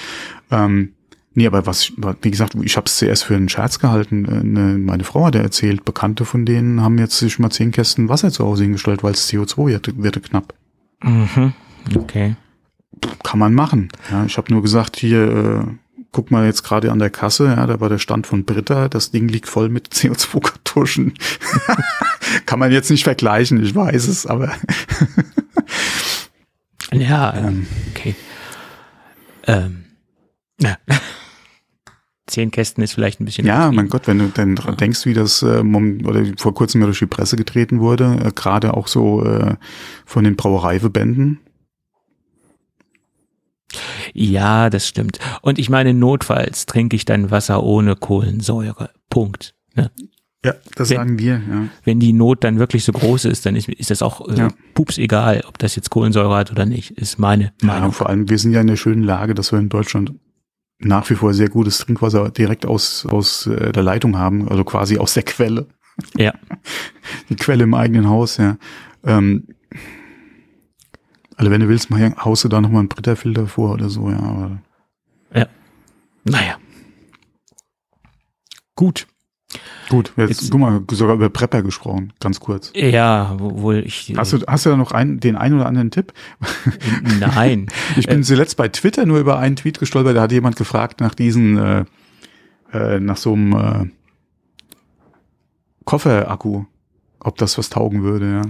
Ähm, nee, aber was, wie gesagt, ich habe es zuerst für einen Scherz gehalten. Äh, Ne, meine Frau hat erzählt, Bekannte von denen haben jetzt sich mal zehn Kästen Wasser zu Hause hingestellt, weil es CO2 wird knapp. Mhm. Okay. Kann man machen. Ja, ich habe nur gesagt, hier, äh, guck mal jetzt gerade an der Kasse, ja, da war der Stand von Britta, das Ding liegt voll mit CO2-Kartuschen. [LAUGHS] Kann man jetzt nicht vergleichen, ich weiß es, aber [LAUGHS] Ja, Ähm. okay. Ähm, ja. [LAUGHS] Zehn Kästen ist vielleicht ein bisschen. Ja, mein Gott, wenn du dann dran denkst, wie das äh, oder vor kurzem ja durch die Presse getreten wurde, äh, gerade auch so äh, von den Brauereiverbänden. Ja, das stimmt. Und ich meine, notfalls trinke ich dann Wasser ohne Kohlensäure. Punkt. Ne? Ja, das Wenn- sagen wir, ja. Wenn die Not dann wirklich so groß ist, dann ist, ist das auch äh, Ja. pups egal, ob das jetzt Kohlensäure hat oder nicht, ist meine ja. Meinung. Vor allem, wir sind ja in der schönen Lage, dass wir in Deutschland nach wie vor sehr gutes Trinkwasser direkt aus, aus äh, der Leitung haben, also quasi aus der Quelle. Ja. [LAUGHS] Die Quelle im eigenen Haus, ja. Ähm, also wenn du willst, mal haust du da nochmal einen Britterfilter vor oder so, ja. Aber Naja. Gut. gut, jetzt, Jetzt- guck mal, sogar über Prepper gesprochen, ganz kurz. Ja, wohl ich. Hast du, hast du da noch einen, den einen oder anderen Tipp? Nein. [LAUGHS] Ich bin zuletzt bei Twitter nur über einen Tweet gestolpert, da hat jemand gefragt nach diesen, äh, äh, nach so einem äh, Kofferakku, ob das was taugen würde, ja.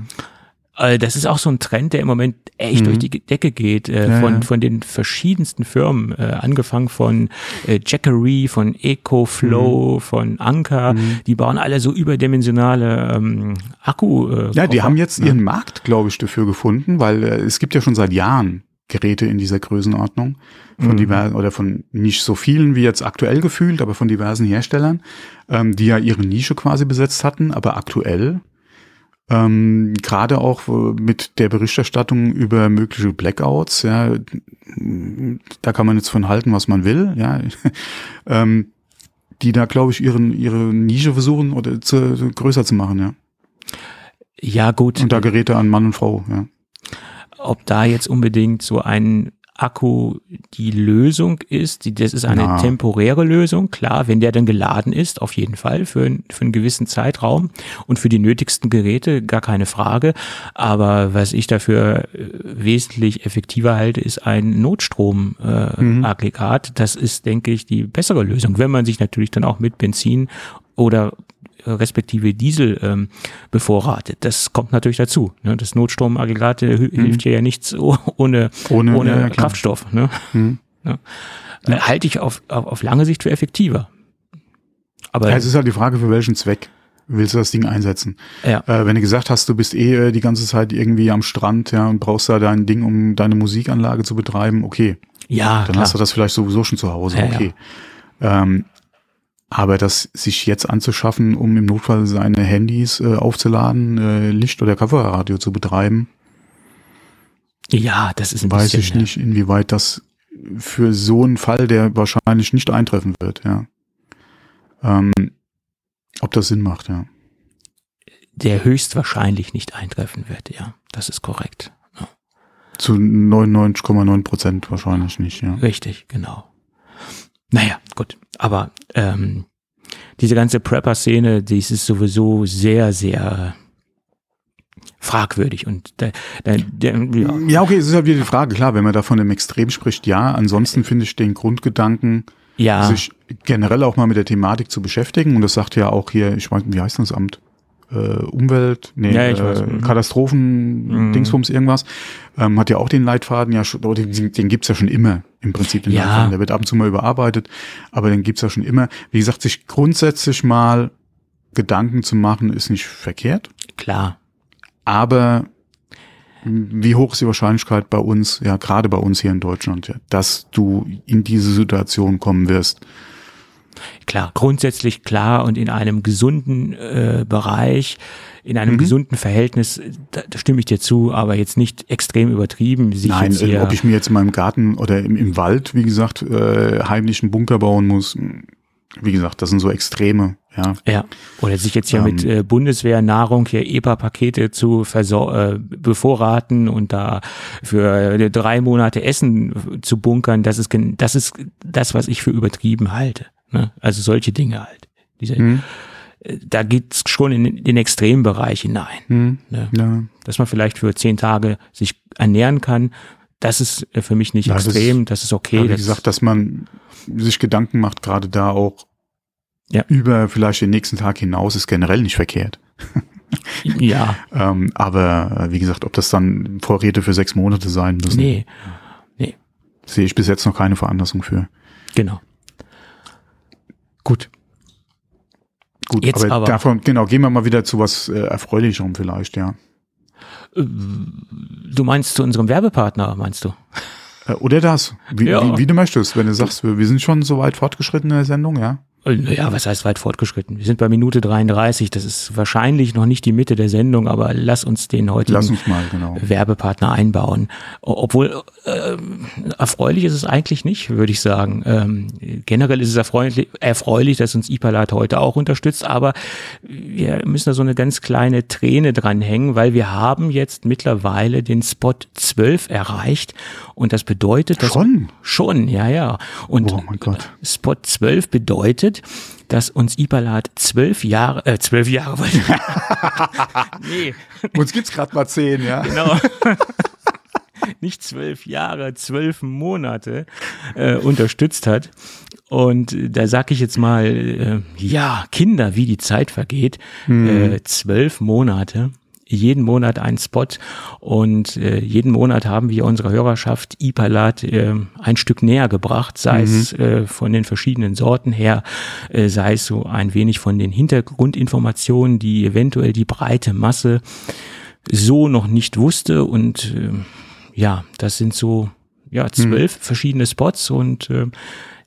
Äh, Das ist auch so ein Trend, der im Moment echt Mhm. durch die Decke geht, äh, Ja, von, ja. von den verschiedensten Firmen, äh, angefangen von äh, Jackery, von EcoFlow, Mhm. von Anker, die bauen alle so überdimensionale ähm, Akku. Äh, Ja, die Koffer. haben jetzt ihren Markt, glaube ich, dafür gefunden, weil äh, es gibt ja schon seit Jahren Geräte in dieser Größenordnung von Mhm. diversen oder von nicht so vielen wie jetzt aktuell gefühlt, aber von diversen Herstellern, ähm, die ja ihre Nische quasi besetzt hatten, aber aktuell ähm, gerade auch mit der Berichterstattung über mögliche Blackouts, ja, da kann man jetzt von halten, was man will, ja, [LAUGHS] ähm, die da glaube ich ihren ihre Nische versuchen oder zu, größer zu machen, ja. Ja, gut. Und da Geräte an Mann und Frau, ja. ob da jetzt unbedingt so ein Akku die Lösung ist, die, das ist eine Na. temporäre Lösung, klar, wenn der dann geladen ist, auf jeden Fall für, für einen gewissen Zeitraum und für die nötigsten Geräte gar keine Frage. Aber was ich dafür äh, wesentlich effektiver halte, ist ein Notstromaggregat. Äh, Aggregat. das ist, denke ich, die bessere Lösung, wenn man sich natürlich dann auch mit Benzin oder respektive Diesel ähm, bevorratet. Das kommt natürlich dazu. Ne? Das Notstromaggregat hü- hilft dir ja nichts [LAUGHS] oh- ohne, Ohne- ohne, ja, ja. Kraftstoff. Ne? Mhm. [LAUGHS] Ja. Äh, Halte ich auf, auf, auf lange Sicht für effektiver. Aber Ja, es ist halt die Frage, für welchen Zweck willst du das Ding einsetzen? ja, Äh, wenn du gesagt hast, du bist eh äh, die ganze Zeit irgendwie am Strand, ja, und brauchst da dein Ding, um deine Musikanlage zu betreiben, okay. ja Dann klar. hast du das vielleicht sowieso schon zu Hause, Ja, ja. okay. Ähm, aber das sich jetzt anzuschaffen, um im Notfall seine Handys äh, aufzuladen, äh, Licht- oder Coverradio zu betreiben, ja, das ist ein weiß bisschen, ich nicht, inwieweit das für so einen Fall, der wahrscheinlich nicht eintreffen wird, ja. Ähm, ob das Sinn macht, ja. der höchstwahrscheinlich nicht eintreffen wird. Ja, das ist korrekt. Ja. Zu 99,9 Prozent wahrscheinlich nicht, ja. Richtig, genau. Naja, gut. Aber ähm, diese ganze Prepper-Szene, die ist sowieso sehr, sehr fragwürdig. Und da, da, der, ja, Ja, okay, es ist halt wieder die Frage, klar, wenn man da von einem Extrem spricht, ja. Ansonsten finde ich den Grundgedanken, ja sich generell auch mal mit der Thematik zu beschäftigen. Und das sagt ja auch hier, ich nicht, wie heißt das Amt? Äh, Umwelt, nee, Ja, äh. Mhm. Katastrophen, Mhm. Dingsbums, irgendwas. Ähm, hat ja auch den Leitfaden, ja, oder den, den gibt's ja schon immer, im Prinzip, den Ja. Leitfaden. Der wird ab und zu mal überarbeitet, aber den gibt's ja schon immer. Wie gesagt, sich grundsätzlich mal Gedanken zu machen, ist nicht verkehrt. klar. Aber wie hoch ist die Wahrscheinlichkeit bei uns, ja, gerade bei uns hier in Deutschland, dass du in diese Situation kommen wirst? Klar, grundsätzlich klar und in einem gesunden äh, Bereich, in einem Mhm. gesunden Verhältnis, da, da stimme ich dir zu, aber jetzt nicht extrem übertrieben. Sich Nein, äh, ob ich mir jetzt in meinem Garten oder im, im Wald, wie gesagt, äh, heimlich einen Bunker bauen muss, mh, wie gesagt, das sind so Extreme, ja. Ja, oder sich jetzt hier Ähm, mit äh, Bundeswehrnahrung hier EPA-Pakete zu versor äh, bevorraten und da für äh, drei Monate Essen zu bunkern, das ist das ist das, was ich für übertrieben halte. Ne? Also solche Dinge halt. Diese, Hm, äh, Da geht's schon in den Extrembereich hinein. hm, Ne? ja. Dass man vielleicht für zehn Tage sich ernähren kann, das ist äh, für mich nicht das extrem, das ist okay. Wie das- gesagt, dass man sich Gedanken macht, gerade da auch Ja. über vielleicht den nächsten Tag hinaus, ist generell nicht verkehrt. [LAUGHS] ja, Ähm, aber äh, wie gesagt, ob das dann Vorräte für sechs Monate sein müssen, nee, sehe ich bis jetzt noch keine Veranlassung für. genau. Gut. Gut, Jetzt aber, aber- davon, genau, gehen wir mal wieder zu was äh, Erfreulicherem vielleicht, ja. Du meinst zu unserem Werbepartner, meinst du? Äh, Oder das, wie, Ja. wie, wie du möchtest, wenn du sagst, wir, wir sind schon so weit fortgeschritten in der Sendung, ja. Äh, Naja, was heißt weit fortgeschritten? Wir sind bei Minute 33. Das ist wahrscheinlich noch nicht die Mitte der Sendung, aber lass uns den heutigen Lass uns mal, genau. Werbepartner einbauen. Obwohl äh, erfreulich ist es eigentlich nicht, würde ich sagen. Ähm, generell ist es erfreulich, erfreulich, dass uns Ipalat heute auch unterstützt, aber wir müssen da so eine ganz kleine Träne dranhängen, weil wir haben jetzt mittlerweile den Spot 12 erreicht und das bedeutet, dass Schon? schon, ja, ja. Und Oh mein Gott. Spot 12 bedeutet, dass uns Ipalat zwölf Jahre, äh, zwölf Jahre, wollte [LAUGHS] nee, Uns gibt's gerade mal zehn, ja. genau. [LAUGHS] Nicht zwölf Jahre, zwölf Monate äh, unterstützt hat. Und da sag ich jetzt mal, äh, ja, Kinder, wie die Zeit vergeht. Äh, zwölf Monate, jeden Monat ein Spot und äh, jeden Monat haben wir unserer Hörerschaft Ipalat äh, ein Stück näher gebracht, sei es äh, von den verschiedenen Sorten her, äh, sei es so ein wenig von den Hintergrundinformationen, die eventuell die breite Masse so noch nicht wusste und äh, ja, das sind so ja, zwölf mhm. verschiedene Spots und äh,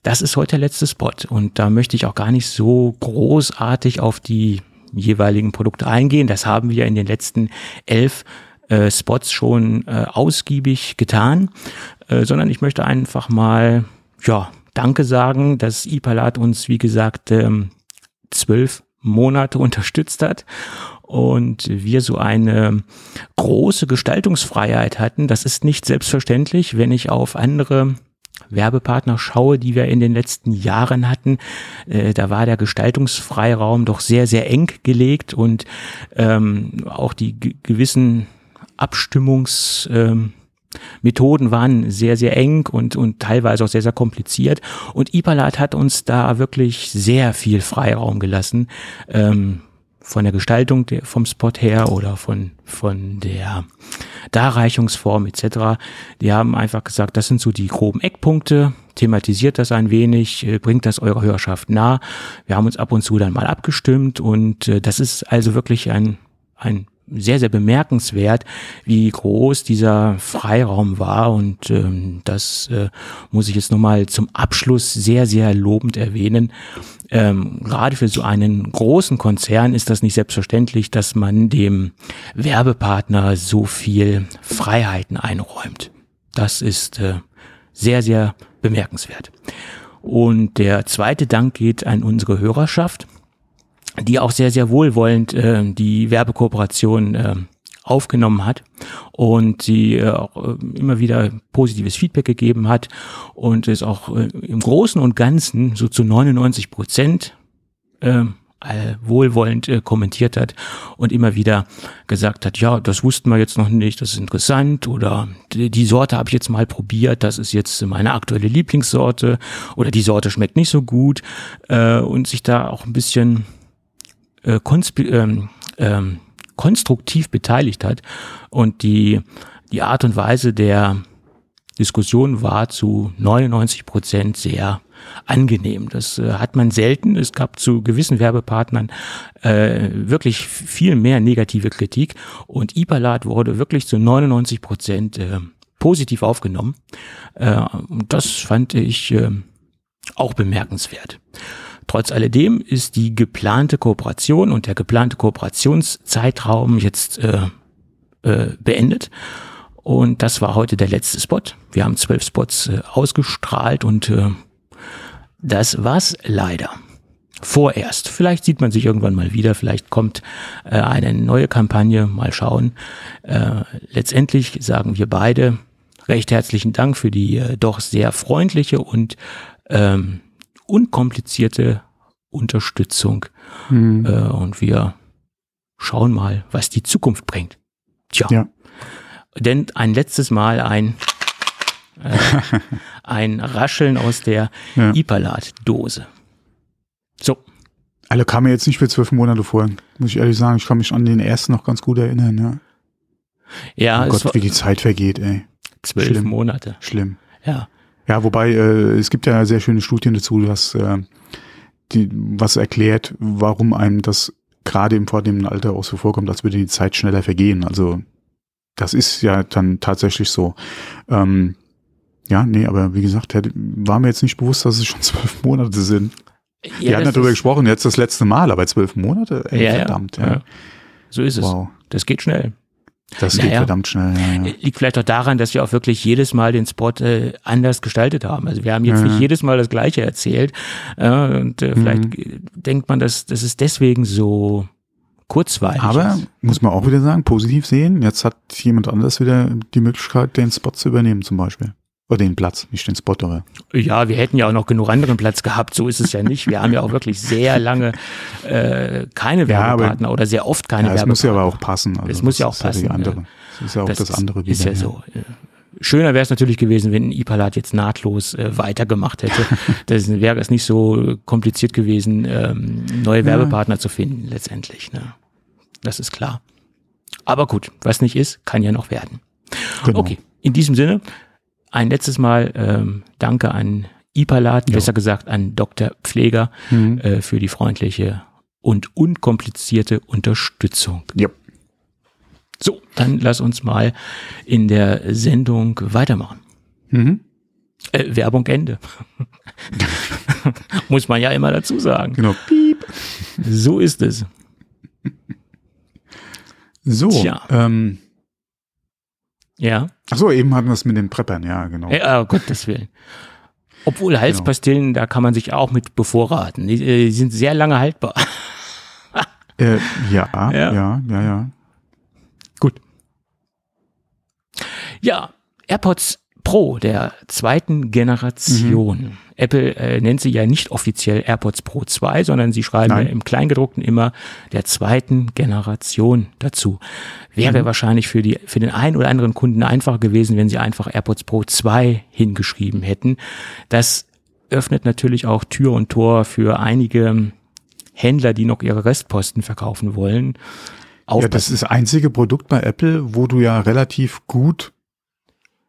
das ist heute der letzte Spot. Und da möchte ich auch gar nicht so großartig auf die jeweiligen Produkte eingehen. Das haben wir in den letzten elf äh, Spots schon äh, ausgiebig getan, äh, sondern ich möchte einfach mal, ja, Danke sagen, dass Ipalat uns, wie gesagt, ähm, zwölf Monate unterstützt hat und wir so eine große Gestaltungsfreiheit hatten. Das ist nicht selbstverständlich, wenn ich auf andere Werbepartner schaue, die wir in den letzten Jahren hatten, äh, da war der Gestaltungsfreiraum doch sehr, sehr eng gelegt und ähm, auch die gewissen Abstimmungs ähm, Methoden waren sehr, sehr eng und, und teilweise auch sehr, sehr kompliziert. Und Ipalat hat uns da wirklich sehr viel Freiraum gelassen. Ähm, von der Gestaltung der, vom Spot her oder von, von der Darreichungsform etc. Die haben einfach gesagt, das sind so die groben Eckpunkte, thematisiert das ein wenig, äh, bringt das eurer Hörerschaft nah. Wir haben uns ab und zu dann mal abgestimmt und äh, das ist also wirklich ein, ein sehr, sehr bemerkenswert, wie groß dieser Freiraum war. Und ähm, das äh, muss ich jetzt nochmal zum Abschluss sehr, sehr lobend erwähnen. Ähm, gerade für so einen großen Konzern ist das nicht selbstverständlich, dass man dem Werbepartner so viel Freiheiten einräumt. Das ist äh, sehr, sehr bemerkenswert. Und der zweite Dank geht an unsere Hörerschaft die auch sehr, sehr wohlwollend äh, die Werbekooperation äh, aufgenommen hat und die äh, auch äh, immer wieder positives Feedback gegeben hat und es auch äh, im Großen und Ganzen so zu 99 Prozent äh, wohlwollend äh, kommentiert hat und immer wieder gesagt hat, ja, das wussten wir jetzt noch nicht, das ist interessant oder die, die Sorte habe ich jetzt mal probiert, das ist jetzt meine aktuelle Lieblingssorte oder die Sorte schmeckt nicht so gut äh, und sich da auch ein bisschen äh, ähm, ähm, konstruktiv beteiligt hat und die, die Art und Weise der Diskussion war zu 99 Prozent sehr angenehm. Das äh, hat man selten. Es gab zu gewissen Werbepartnern äh, wirklich viel mehr negative Kritik und Ipalat wurde wirklich zu 99 Prozent äh, positiv aufgenommen. Äh, das fand ich äh, auch bemerkenswert. Trotz alledem ist die geplante Kooperation und der geplante Kooperationszeitraum jetzt äh, äh, beendet. Und das war heute der letzte Spot. Wir haben zwölf Spots äh, ausgestrahlt und äh, das war's leider. Vorerst. Vielleicht sieht man sich irgendwann mal wieder, vielleicht kommt äh, eine neue Kampagne, mal schauen. Äh, letztendlich sagen wir beide recht herzlichen Dank für die äh, doch sehr freundliche und ähm, unkomplizierte Unterstützung. Mhm. Äh, und wir schauen mal, was die Zukunft bringt. Tja. Ja. Denn ein letztes Mal ein, [LAUGHS] äh, ein Rascheln aus der ja. Ipalat-Dose. So. Alle kamen jetzt nicht für zwölf Monate vor, muss ich ehrlich sagen. Ich kann mich an den ersten noch ganz gut erinnern, ja. Ja, oh Gott, wie die Zeit vergeht, ey. Zwölf Schlimm. Monate. Schlimm. Ja. Ja, wobei äh, es gibt ja sehr schöne Studien dazu, dass äh, die, was erklärt, warum einem das gerade im vornehmenden Alter auch so vorkommt, als würde die Zeit schneller vergehen. Also das ist ja dann tatsächlich so. Ähm, ja, nee, aber wie gesagt, war mir jetzt nicht bewusst, dass es schon [LAUGHS] zwölf Monate sind. Ja, Wir hatten ja darüber gesprochen, jetzt das letzte Mal, aber zwölf Monate, ey, ja, verdammt. Ja. ja. So ist wow. es. Das geht schnell. Das naja, geht verdammt schnell. Ja, ja. Liegt vielleicht auch daran, dass wir auch wirklich jedes Mal den Spot äh, anders gestaltet haben. Also wir haben jetzt ja, nicht jedes Mal das Gleiche erzählt. Äh, und äh, vielleicht mhm. denkt man, dass das ist deswegen so kurzweilig. Aber ist. muss man auch wieder sagen, positiv sehen. Jetzt hat jemand anders wieder die Möglichkeit, den Spot zu übernehmen, zum Beispiel. Oder den Platz, nicht den Spot, aber. Ja, wir hätten ja auch noch genug anderen Platz gehabt, so ist es ja nicht. Wir haben ja auch wirklich sehr lange äh, keine Werbepartner ja, oder sehr oft keine ja, Werbepartner. Es muss ja aber auch passen. Also es muss ja auch passen. Ja andere, das ist ja auch das, das andere wieder. Ist ja, so. Schöner wäre es natürlich gewesen, wenn Ipalat jetzt nahtlos äh, weitergemacht hätte. [LAUGHS] das wäre es nicht so kompliziert gewesen, ähm, neue Werbepartner zu finden, letztendlich. Ne? Das ist klar. Aber gut, was nicht ist, kann ja noch werden. Genau. Okay, in diesem Sinne, ein letztes Mal ähm, danke an Ipalat, besser gesagt an Dr. Pfleger mhm. äh, für die freundliche und unkomplizierte Unterstützung. Ja. So, dann lass uns mal in der Sendung weitermachen. Mhm. Äh, Werbung Ende. [LAUGHS] Muss man ja immer dazu sagen. Genau. Piep. So ist es. So. Tja. Ähm, Ja. ach so, eben hatten wir es mit den Preppern, ja, genau. Ja, oh Gottes Willen. Obwohl Halspastillen, da kann man sich auch mit bevorraten. Die, äh, die sind sehr lange haltbar. [LAUGHS] Äh, Ja. ja, ja, ja, ja. Gut. Ja, AirPods Pro der zweiten Generation. Apple äh, nennt sie ja nicht offiziell AirPods Pro 2, sondern sie schreiben Nein. im Kleingedruckten immer der zweiten Generation dazu. Wäre wahrscheinlich für, die, für den einen oder anderen Kunden einfacher gewesen, wenn sie einfach AirPods Pro 2 hingeschrieben hätten. Das öffnet natürlich auch Tür und Tor für einige Händler, die noch ihre Restposten verkaufen wollen. Ja, das ist das einzige Produkt bei Apple, wo du ja relativ gut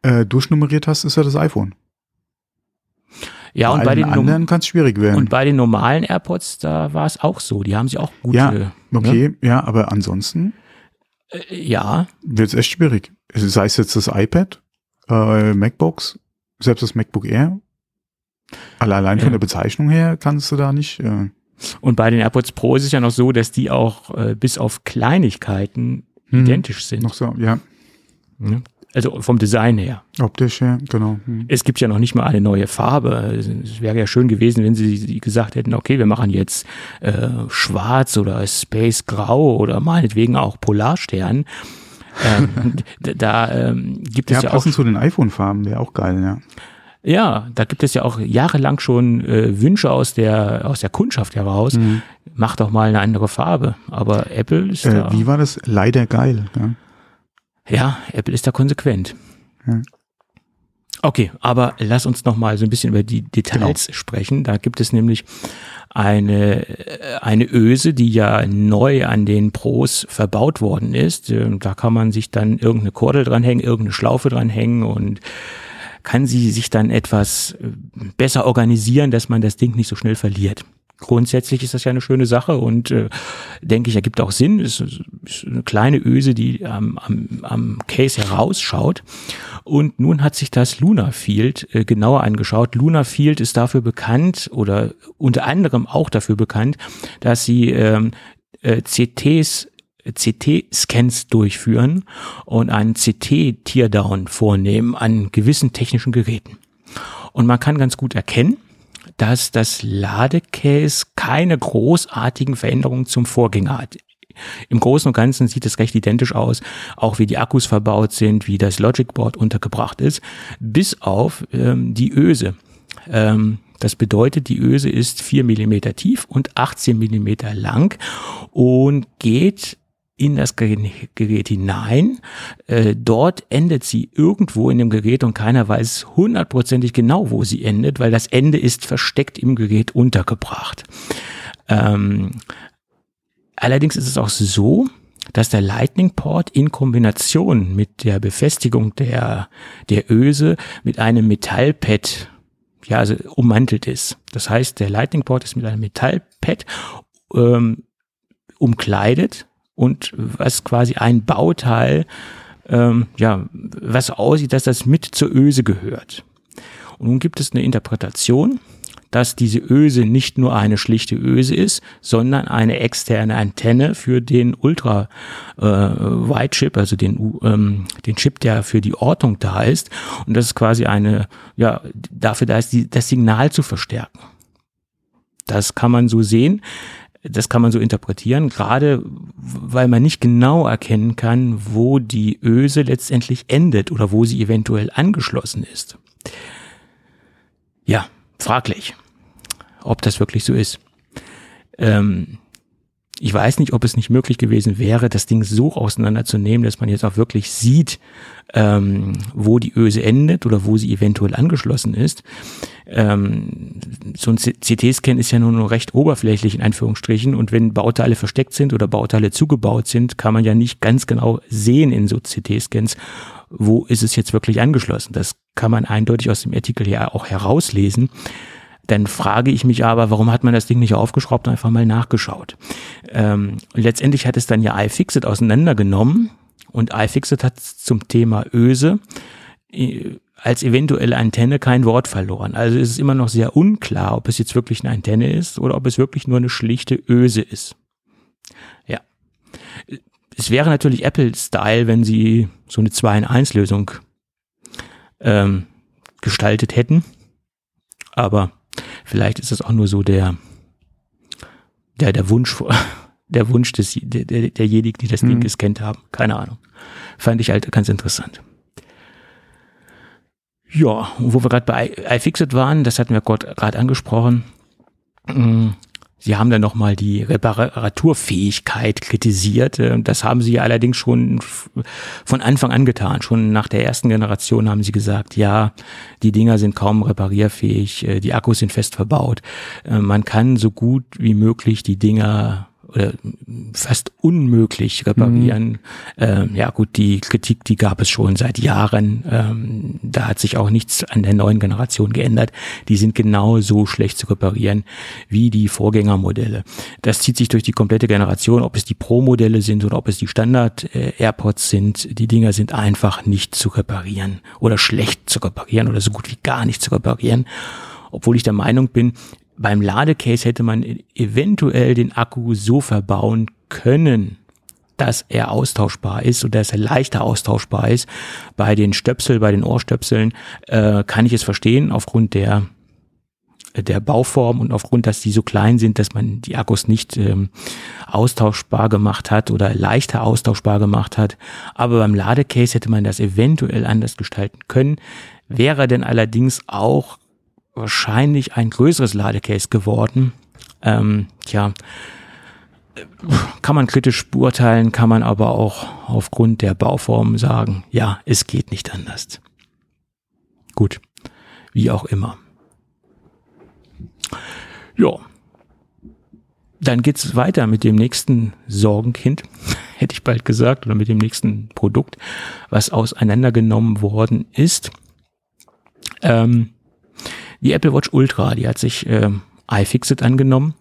äh, durchnummeriert hast, ist ja das iPhone. ja, und bei bei allen den anderen kann es schwierig werden. Und bei den normalen AirPods, da war es auch so. Die haben sie auch gut. ja, äh, okay, ja, aber ansonsten Ne? Ja, wird es echt schwierig. Sei es jetzt das iPad, äh, MacBooks, selbst das MacBook Air. Alle- Allein von Ja. der Bezeichnung her kannst du da nicht. Äh, und bei den AirPods Pro ist es ja noch so, dass die auch äh, bis auf Kleinigkeiten hm, identisch sind. Noch so, ja, Ne? Also vom Design her. optisch, ja, genau. Hm. Es gibt ja noch nicht mal eine neue Farbe. Es wäre ja schön gewesen, wenn sie gesagt hätten, okay, wir machen jetzt äh, schwarz oder Space Grau oder meinetwegen auch Polarstern. ähm, [LAUGHS] da ähm, gibt es Ja, ja, auch passend zu den iPhone-Farben wäre auch geil, ja. Ja, da gibt es ja auch jahrelang schon äh, Wünsche aus der aus der Kundschaft heraus. Mhm. Mach doch mal eine andere Farbe. Aber Apple ist Äh, wie war das? Leider geil. Ja. Ja, Apple ist da konsequent. Ja. Okay, aber lass uns noch mal so ein bisschen über die Details sprechen. Da gibt es nämlich eine äh, eine Öse, die ja neu an den Pros verbaut worden ist. Ähm, Da kann man sich dann irgendeine Kordel dranhängen, irgendeine Schlaufe dranhängen und kann sie sich dann etwas äh, besser organisieren, dass man das Ding nicht so schnell verliert. Grundsätzlich ist das ja eine schöne Sache und äh, denke ich, ergibt auch Sinn. Es ist, ist eine kleine Öse, die am, am, am Case herausschaut. Und nun hat sich das Luna Field äh, genauer angeschaut. Luna Field ist dafür bekannt oder unter anderem auch dafür bekannt, dass sie ähm, äh, CTs CT-Scans durchführen und einen CT-Teardown vornehmen an gewissen technischen Geräten. Und man kann ganz gut erkennen, dass das Ladecase keine großartigen Veränderungen zum Vorgänger hat. Im Großen und Ganzen sieht es recht identisch aus, auch wie die Akkus verbaut sind, wie das Logic Board untergebracht ist, bis auf ähm, die Öse. Ähm, das bedeutet, die Öse ist 4 Millimeter tief und 18 Millimeter lang und geht in das Ge- Gerät hinein. Äh, dort endet sie irgendwo in dem Gerät und keiner weiß hundertprozentig genau, wo sie endet, weil das Ende ist versteckt im Gerät untergebracht. Ähm, allerdings ist es auch so, dass der Lightning Port in Kombination mit der Befestigung der, der Öse mit einem Metallpad ja, also ummantelt ist. Das heißt, der Lightning Port ist mit einem Metallpad ähm, umkleidet und was quasi ein Bauteil, ähm, ja, was aussieht, dass das mit zur Öse gehört. Und nun gibt es eine Interpretation, dass diese Öse nicht nur eine schlichte Öse ist, sondern eine externe Antenne für den Ultra äh, Wide Chip, also den ähm, den Chip, der für die Ortung da ist. Und das ist quasi eine, ja, dafür da ist, die, das Signal zu verstärken. Das kann man so sehen. Das kann man so interpretieren, gerade weil man nicht genau erkennen kann, wo die Öse letztendlich endet oder wo sie eventuell angeschlossen ist. Ja, fraglich, ob das wirklich so ist. Ähm, ich weiß nicht, ob es nicht möglich gewesen wäre, das Ding so auseinanderzunehmen, dass man jetzt auch wirklich sieht, ähm, wo die Öse endet oder wo sie eventuell angeschlossen ist. Ähm, so ein CT-Scan ist ja nur noch recht oberflächlich in Anführungsstrichen und wenn Bauteile versteckt sind oder Bauteile zugebaut sind, kann man ja nicht ganz genau sehen in so CT-Scans, wo ist es jetzt wirklich angeschlossen. Das kann man eindeutig aus dem Artikel ja auch herauslesen. Dann frage ich mich aber, warum hat man das Ding nicht aufgeschraubt und einfach mal nachgeschaut? Ähm, letztendlich hat es dann ja iFixit auseinandergenommen und iFixit hat zum Thema Öse äh, als eventuelle Antenne kein Wort verloren. Also es ist immer noch sehr unklar, ob es jetzt wirklich eine Antenne ist oder ob es wirklich nur eine schlichte Öse ist. Ja. Es wäre natürlich Apple-Style, wenn sie so eine 2-in-1-Lösung ähm, gestaltet hätten. Aber vielleicht ist das auch nur so der, der, der Wunsch, [LAUGHS] der Wunsch des, der, der, derjenigen, die das mhm. Ding gescannt haben. Keine Ahnung. Fand ich halt ganz interessant. Ja, und wo wir gerade bei iFixit waren, das hatten wir gerade angesprochen. Sie haben dann nochmal die Reparaturfähigkeit kritisiert. Äh, das haben sie allerdings schon von Anfang an getan. Schon nach der ersten Generation haben sie gesagt, ja, die Dinger sind kaum reparierfähig, äh, die Akkus sind fest verbaut. Äh, man kann so gut wie möglich die Dinger oder fast unmöglich reparieren. Mhm. Ähm, ja gut, die Kritik, die gab es schon seit Jahren. Ähm, da hat sich auch nichts an der neuen Generation geändert. Die sind genauso schlecht zu reparieren wie die Vorgängermodelle. Das zieht sich durch die komplette Generation, ob es die Pro-Modelle sind oder ob es die Standard-AirPods sind. Die Dinger sind einfach nicht zu reparieren oder schlecht zu reparieren oder so gut wie gar nicht zu reparieren obwohl ich der Meinung bin, beim Ladecase hätte man eventuell den Akku so verbauen können, dass er austauschbar ist oder dass er leichter austauschbar ist. Bei den Stöpsel, bei den Ohrstöpseln äh, kann ich es verstehen aufgrund der der Bauform und aufgrund, dass die so klein sind, dass man die Akkus nicht ähm, austauschbar gemacht hat oder leichter austauschbar gemacht hat. Aber beim Ladecase hätte man das eventuell anders gestalten können. Wäre denn allerdings auch wahrscheinlich ein größeres Ladecase geworden. Ähm, tja, kann man kritisch beurteilen, kann man aber auch aufgrund der Bauform sagen, ja, es geht nicht anders. Gut, wie auch immer. Ja, dann geht's weiter mit dem nächsten Sorgenkind, [LAUGHS] hätte ich bald gesagt, oder mit dem nächsten Produkt, was auseinandergenommen worden ist. Ähm, die Apple Watch Ultra, die hat sich ähm, iFixit angenommen.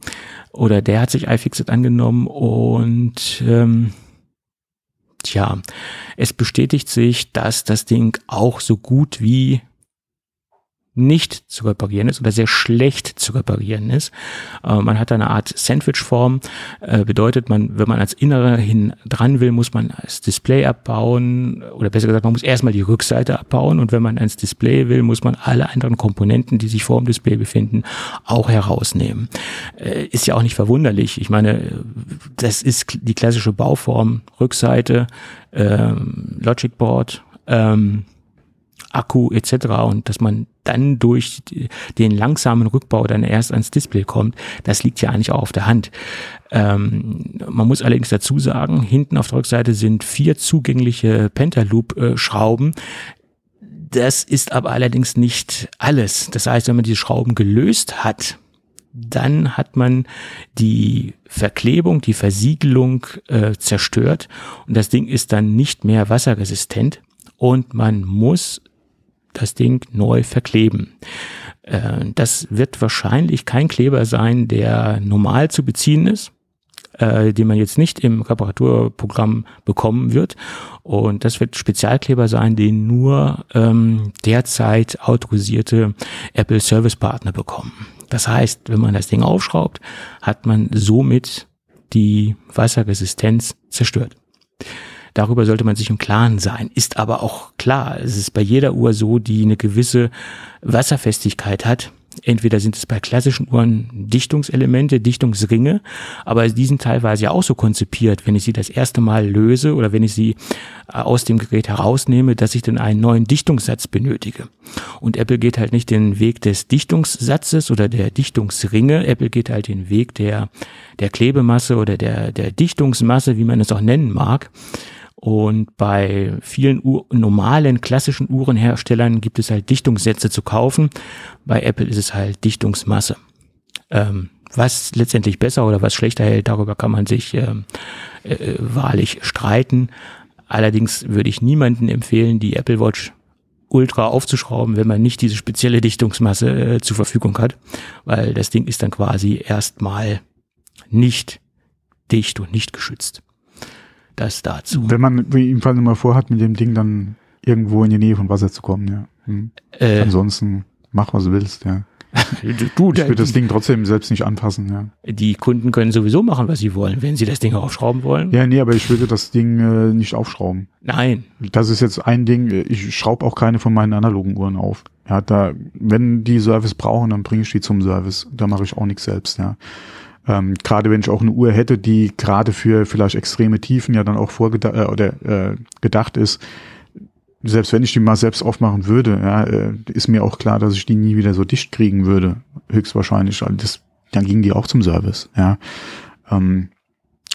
Oder der hat sich iFixit angenommen und ähm, tja, es bestätigt sich, dass das Ding auch so gut wie nicht zu reparieren ist oder sehr schlecht zu reparieren ist. Äh, man hat eine Art Sandwich-Form, äh, bedeutet man, wenn man als Innere hin dran will, muss man das Display abbauen oder besser gesagt, man muss erstmal die Rückseite abbauen und wenn man ans Display will, muss man alle anderen Komponenten, die sich vor dem Display befinden, auch herausnehmen. Äh, ist ja auch nicht verwunderlich. Ich meine, das ist die klassische Bauform, Rückseite, ähm, Logic Board, ähm, Akku etc. und dass man dann durch den langsamen Rückbau dann erst ans Display kommt, das liegt ja eigentlich auch auf der Hand. Ähm, man muss allerdings dazu sagen, hinten auf der Rückseite sind vier zugängliche Pentaloop-Schrauben. Das ist aber allerdings nicht alles. Das heißt, wenn man die Schrauben gelöst hat, dann hat man die Verklebung, die Versiegelung äh, zerstört und das Ding ist dann nicht mehr wasserresistent und man muss das Ding neu verkleben. Äh, das wird wahrscheinlich kein Kleber sein, der normal zu beziehen ist, äh, den man jetzt nicht im Reparaturprogramm bekommen wird. Und das wird Spezialkleber sein, den nur ähm, derzeit autorisierte Apple Service Partner bekommen. Das heißt, wenn man das Ding aufschraubt, hat man somit die Wasserresistenz zerstört. Darüber sollte man sich im Klaren sein. Ist aber auch klar, es ist bei jeder Uhr so, die eine gewisse Wasserfestigkeit hat. Entweder sind es bei klassischen Uhren Dichtungselemente, Dichtungsringe, aber die sind teilweise ja auch so konzipiert, wenn ich sie das erste Mal löse oder wenn ich sie äh, aus dem Gerät herausnehme, dass ich dann einen neuen Dichtungssatz benötige. Und Apple geht halt nicht den Weg des Dichtungssatzes oder der Dichtungsringe, Apple geht halt den Weg der, der Klebemasse oder der, der Dichtungsmasse, wie man es auch nennen mag. Und bei vielen Uhr, normalen klassischen Uhrenherstellern gibt es halt Dichtungssätze zu kaufen. Bei Apple ist es halt Dichtungsmasse. Ähm, was letztendlich besser oder was schlechter hält, darüber kann man sich ähm, äh, wahrlich streiten. Allerdings würde ich niemanden empfehlen, die Apple Watch Ultra aufzuschrauben, wenn man nicht diese spezielle Dichtungsmasse äh, zur Verfügung hat, weil das Ding ist dann quasi erstmal nicht dicht und nicht geschützt. Das dazu. Wenn man jedenfalls mal vorhat, mit dem Ding dann irgendwo in die Nähe von Wasser zu kommen, ja. Hm. Äh, Ansonsten mach, was du willst, ja. [LAUGHS] du, Ich würde das Ding trotzdem selbst nicht anpassen, ja. die Kunden können sowieso machen, was sie wollen, wenn sie das Ding aufschrauben wollen. Ja, nee, aber ich würde das Ding äh, nicht aufschrauben. Nein. Das ist jetzt ein Ding, äh, ich schraube auch keine von meinen analogen Uhren auf. Ja, da, wenn die Service brauchen, dann bringe ich die zum Service. Da mache ich auch nichts selbst, ja. Ähm, gerade wenn ich auch eine Uhr hätte, die gerade für vielleicht extreme Tiefen ja dann auch vorgedacht äh, oder äh, gedacht ist, selbst wenn ich die mal selbst aufmachen würde, ja, äh, ist mir auch klar, dass ich die nie wieder so dicht kriegen würde, höchstwahrscheinlich. Also das, dann ging die auch zum Service, ja. Ähm,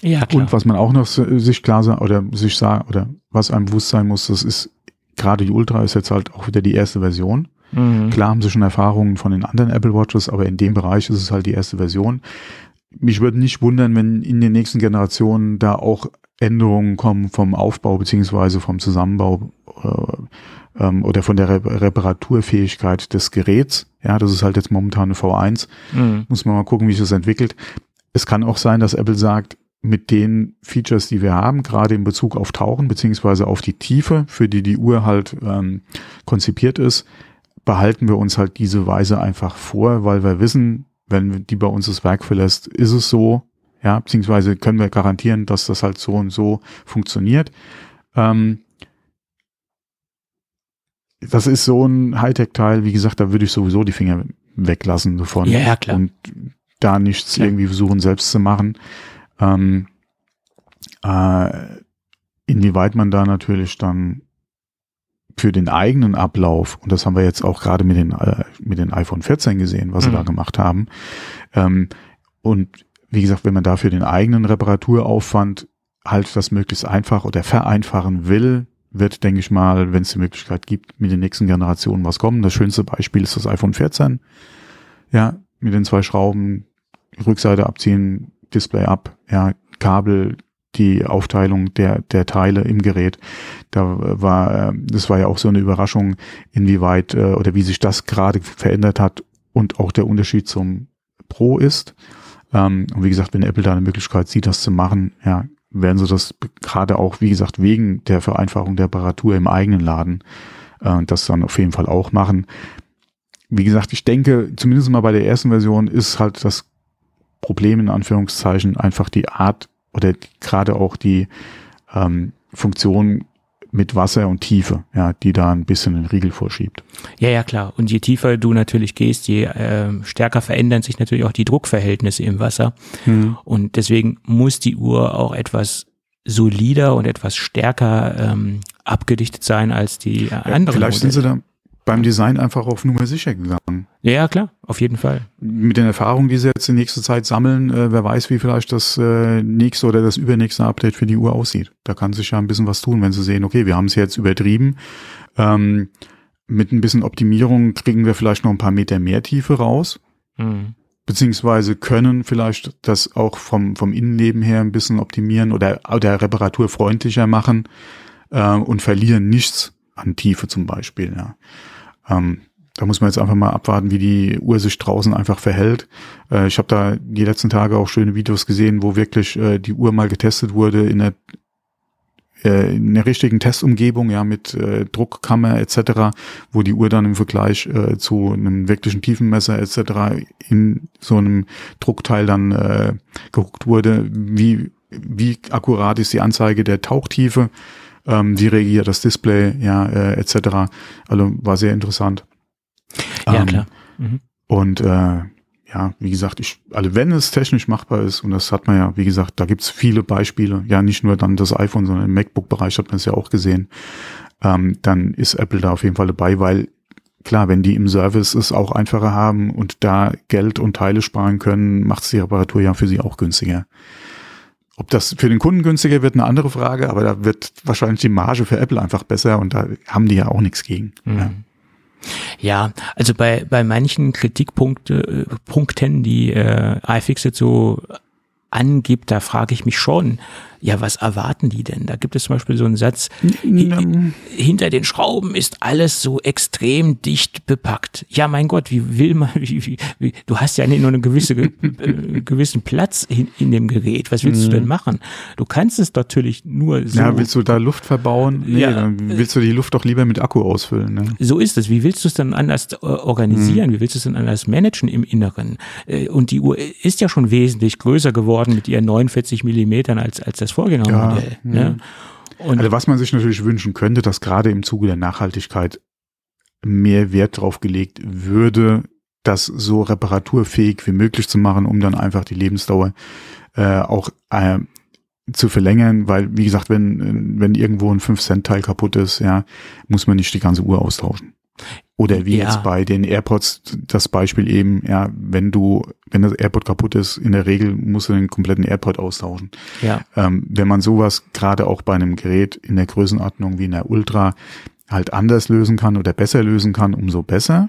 Ja, klar. und was man auch noch si- sich klar sa- oder sich sagen oder was einem bewusst sein muss, das ist gerade die Ultra ist jetzt halt auch wieder die erste Version. mhm. Klar haben sie schon Erfahrungen von den anderen Apple Watches, aber in dem Bereich ist es halt die erste Version. Mich würde nicht wundern, wenn in den nächsten Generationen da auch Änderungen kommen vom Aufbau beziehungsweise vom Zusammenbau äh, ähm, oder von der Re Reparaturfähigkeit des Geräts. Ja, das ist halt jetzt momentan eine V1. Mhm. Muss man mal gucken, wie sich das entwickelt. Es kann auch sein, dass Apple sagt, mit den Features, die wir haben, gerade in Bezug auf Tauchen beziehungsweise auf die Tiefe, für die die Uhr halt ähm, konzipiert ist, behalten wir uns halt diese Weise einfach vor, weil wir wissen, wenn die bei uns das Werk verlässt, ist es so, ja, beziehungsweise können wir garantieren, dass das halt so und so funktioniert. Ähm, das ist so ein Hightech-Teil, wie gesagt, da würde ich sowieso die Finger weglassen davon. Ja, ja, klar. Und da nichts Klar. irgendwie versuchen selbst zu machen. Ähm, äh, inwieweit man da natürlich dann für den eigenen Ablauf, und das haben wir jetzt auch gerade mit den, äh, mit den iPhone 14 gesehen, was sie Mhm. da gemacht haben. Ähm, und wie gesagt, wenn man da für den eigenen Reparaturaufwand halt das möglichst einfach oder vereinfachen will, wird, denke ich mal, wenn es die Möglichkeit gibt, mit den nächsten Generationen was kommen. Das schönste Beispiel ist das iPhone 14. Ja, mit den zwei Schrauben, Rückseite abziehen, Display ab, ja, Kabel, die Aufteilung der, der Teile im Gerät. Da war, äh, das war ja auch so eine Überraschung, inwieweit äh, oder wie sich das gerade verändert hat und auch der Unterschied zum Pro ist. Ähm, und wie gesagt, wenn Apple da eine Möglichkeit sieht, das zu machen, ja, werden sie das gerade auch, wie gesagt, wegen der Vereinfachung der Reparatur im eigenen Laden, äh, das dann auf jeden Fall auch machen. Wie gesagt, ich denke, zumindest mal bei der ersten Version ist halt das Problem in Anführungszeichen einfach die Art oder gerade auch die ähm, Funktion mit Wasser und Tiefe, ja, die da ein bisschen den Riegel vorschiebt. Ja, ja, klar. Und je tiefer du natürlich gehst, je ähm, stärker verändern sich natürlich auch die Druckverhältnisse im Wasser. Und deswegen muss die Uhr auch etwas solider und etwas stärker ähm, abgedichtet sein als die äh, anderen. Vielleicht sind sie Modelle. da beim Design einfach auf Nummer sicher gegangen. Ja, klar, auf jeden Fall. Mit den Erfahrungen, die sie jetzt in nächster Zeit sammeln, äh, wer weiß, wie vielleicht das äh, nächste oder das übernächste Update für die Uhr aussieht. Da kann sich ja ein bisschen was tun, wenn sie sehen, okay, wir haben es jetzt übertrieben. Ähm, mit ein bisschen Optimierung kriegen wir vielleicht noch ein paar Meter mehr Tiefe raus. Mhm. beziehungsweise können vielleicht das auch vom, vom Innenleben her ein bisschen optimieren oder, oder reparaturfreundlicher machen äh, und verlieren nichts an Tiefe zum Beispiel. Ja. Ähm, da muss man jetzt einfach mal abwarten, wie die Uhr sich draußen einfach verhält. Äh, ich habe da die letzten Tage auch schöne Videos gesehen, wo wirklich äh, die Uhr mal getestet wurde in der äh, in der richtigen Testumgebung, ja, mit äh, Druckkammer etc., wo die Uhr dann im Vergleich äh, zu einem wirklichen Tiefenmesser etc. in so einem Druckteil dann äh, geguckt wurde, wie, wie akkurat ist die Anzeige der Tauchtiefe, ähm, wie reagiert das Display, ja, äh, etc. Also war sehr interessant. Ja, Ähm, klar. Mhm. und äh, ja, wie gesagt, ich, also wenn es technisch machbar ist, und das hat man ja, wie gesagt, da gibt's viele Beispiele, ja nicht nur dann das iPhone, sondern im MacBook-Bereich hat man es ja auch gesehen, ähm, dann ist Apple da auf jeden Fall dabei, weil klar, wenn die im Service es auch einfacher haben und da Geld und Teile sparen können, macht's die Reparatur ja für sie auch günstiger. Ob das für den Kunden günstiger wird, eine andere Frage, aber da wird wahrscheinlich die Marge für Apple einfach besser und da haben die ja auch nichts gegen. Ja. Mhm. Ja, also bei, bei manchen Kritikpunkte, äh, Punkten, die äh, iFixit so angibt, da frage ich mich schon, ja, was erwarten die denn? Da gibt es zum Beispiel so einen Satz, hinter den Schrauben ist alles so extrem dicht bepackt. Ja, mein Gott, wie will man, [LAUGHS] wie, wie, wie du hast ja nur einen gewisse, [LAUGHS] äh, gewissen Platz in, in dem Gerät. Was willst mhm. du denn machen? Du kannst es natürlich nur so. Ja, willst du da Luft verbauen? Nee, ja, dann willst du die Luft doch lieber mit Akku ausfüllen. Ne? So ist es. Wie willst du es dann anders äh, organisieren? Mhm. Wie willst du es dann anders managen im Inneren? Äh, und die Uhr ist ja schon wesentlich größer geworden mit ihren 49 Millimetern als, als das das Vorgängermodell. Ja, ne? also was man sich natürlich wünschen könnte, dass gerade im Zuge der Nachhaltigkeit mehr Wert drauf gelegt würde, das so reparaturfähig wie möglich zu machen, um dann einfach die Lebensdauer äh, auch äh, zu verlängern, weil wie gesagt, wenn wenn irgendwo ein 5 Cent Teil kaputt ist, ja, muss man nicht die ganze Uhr austauschen. Oder wie ja. jetzt bei den AirPods das Beispiel eben, ja, wenn du, wenn das AirPod kaputt ist, in der Regel musst du den kompletten AirPod austauschen. Ja. Ähm, wenn man sowas gerade auch bei einem Gerät in der Größenordnung wie in der Ultra halt anders lösen kann oder besser lösen kann, umso besser.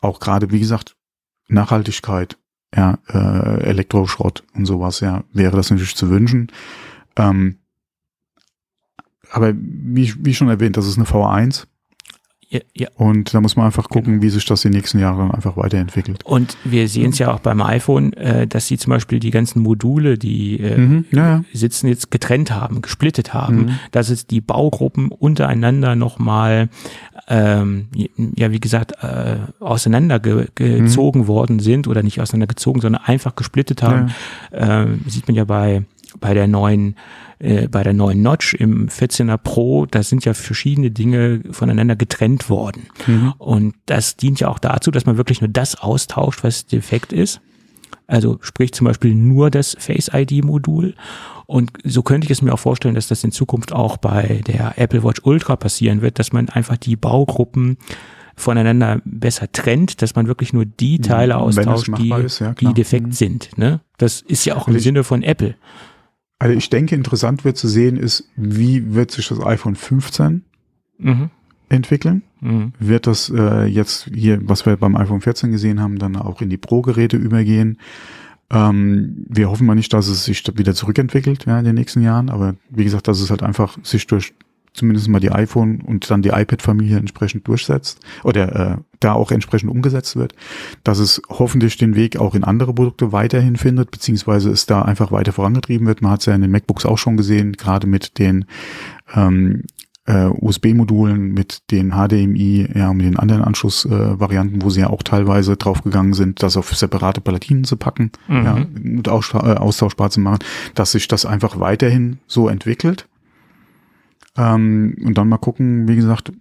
Auch gerade, wie gesagt, Nachhaltigkeit, ja, äh, Elektroschrott und sowas, ja, wäre das natürlich zu wünschen. Ähm, aber wie, wie schon erwähnt, das ist eine V1 ja, ja. Und da muss man einfach gucken, genau. wie sich das die nächsten Jahre einfach weiterentwickelt. Und wir sehen es ja auch beim iPhone, äh, dass sie zum Beispiel die ganzen Module, die äh, mhm, ja, sitzen, jetzt getrennt haben, gesplittet haben, mhm. dass es die Baugruppen untereinander nochmal, ähm, ja, wie gesagt, äh, auseinandergezogen mhm. worden sind oder nicht auseinandergezogen, sondern einfach gesplittet haben. Ja. Äh, sieht man ja bei, bei der neuen äh, bei der neuen Notch im 14er Pro, da sind ja verschiedene Dinge voneinander getrennt worden. Mhm. Und das dient ja auch dazu, dass man wirklich nur das austauscht, was defekt ist. Also sprich zum Beispiel nur das Face ID-Modul. Und so könnte ich es mir auch vorstellen, dass das in Zukunft auch bei der Apple Watch Ultra passieren wird, dass man einfach die Baugruppen voneinander besser trennt, dass man wirklich nur die mhm. Teile austauscht, die, ist, ja, die defekt mhm. sind. Ne? Das ist ja auch im Sinne von Apple. Also ich denke, interessant wird zu sehen ist, wie wird sich das iPhone 15 mhm. entwickeln? Mhm. Wird das äh, jetzt hier, was wir beim iPhone 14 gesehen haben, dann auch in die Pro-Geräte übergehen? Ähm, wir hoffen mal nicht, dass es sich wieder zurückentwickelt ja, in den nächsten Jahren, aber wie gesagt, dass es halt einfach sich durch zumindest mal die iPhone und dann die iPad-Familie entsprechend durchsetzt oder äh, da auch entsprechend umgesetzt wird, dass es hoffentlich den Weg auch in andere Produkte weiterhin findet, beziehungsweise es da einfach weiter vorangetrieben wird. Man hat es ja in den MacBooks auch schon gesehen, gerade mit den ähm, äh, USB-Modulen, mit den HDMI, ja, mit den anderen Anschlussvarianten, äh, wo sie ja auch teilweise draufgegangen sind, das auf separate Palatinen zu packen mhm. ja, und äh, austauschbar zu machen, dass sich das einfach weiterhin so entwickelt ähm, und dann mal gucken, wie gesagt,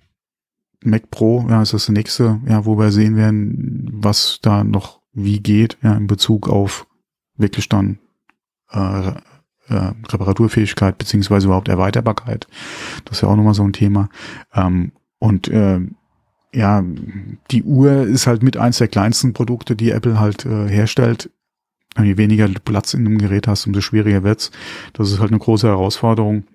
Mac Pro, ja, ist das nächste, ja, wo wir sehen werden, was da noch wie geht, ja, in Bezug auf wirklich dann äh, äh, Reparaturfähigkeit beziehungsweise überhaupt Erweiterbarkeit. Das ist ja auch nochmal so ein Thema. Ähm, und äh, ja, die Uhr ist halt mit eins der kleinsten Produkte, die Apple halt äh, herstellt. Je weniger Platz in einem Gerät hast, umso schwieriger wird's. Das ist halt eine große Herausforderung.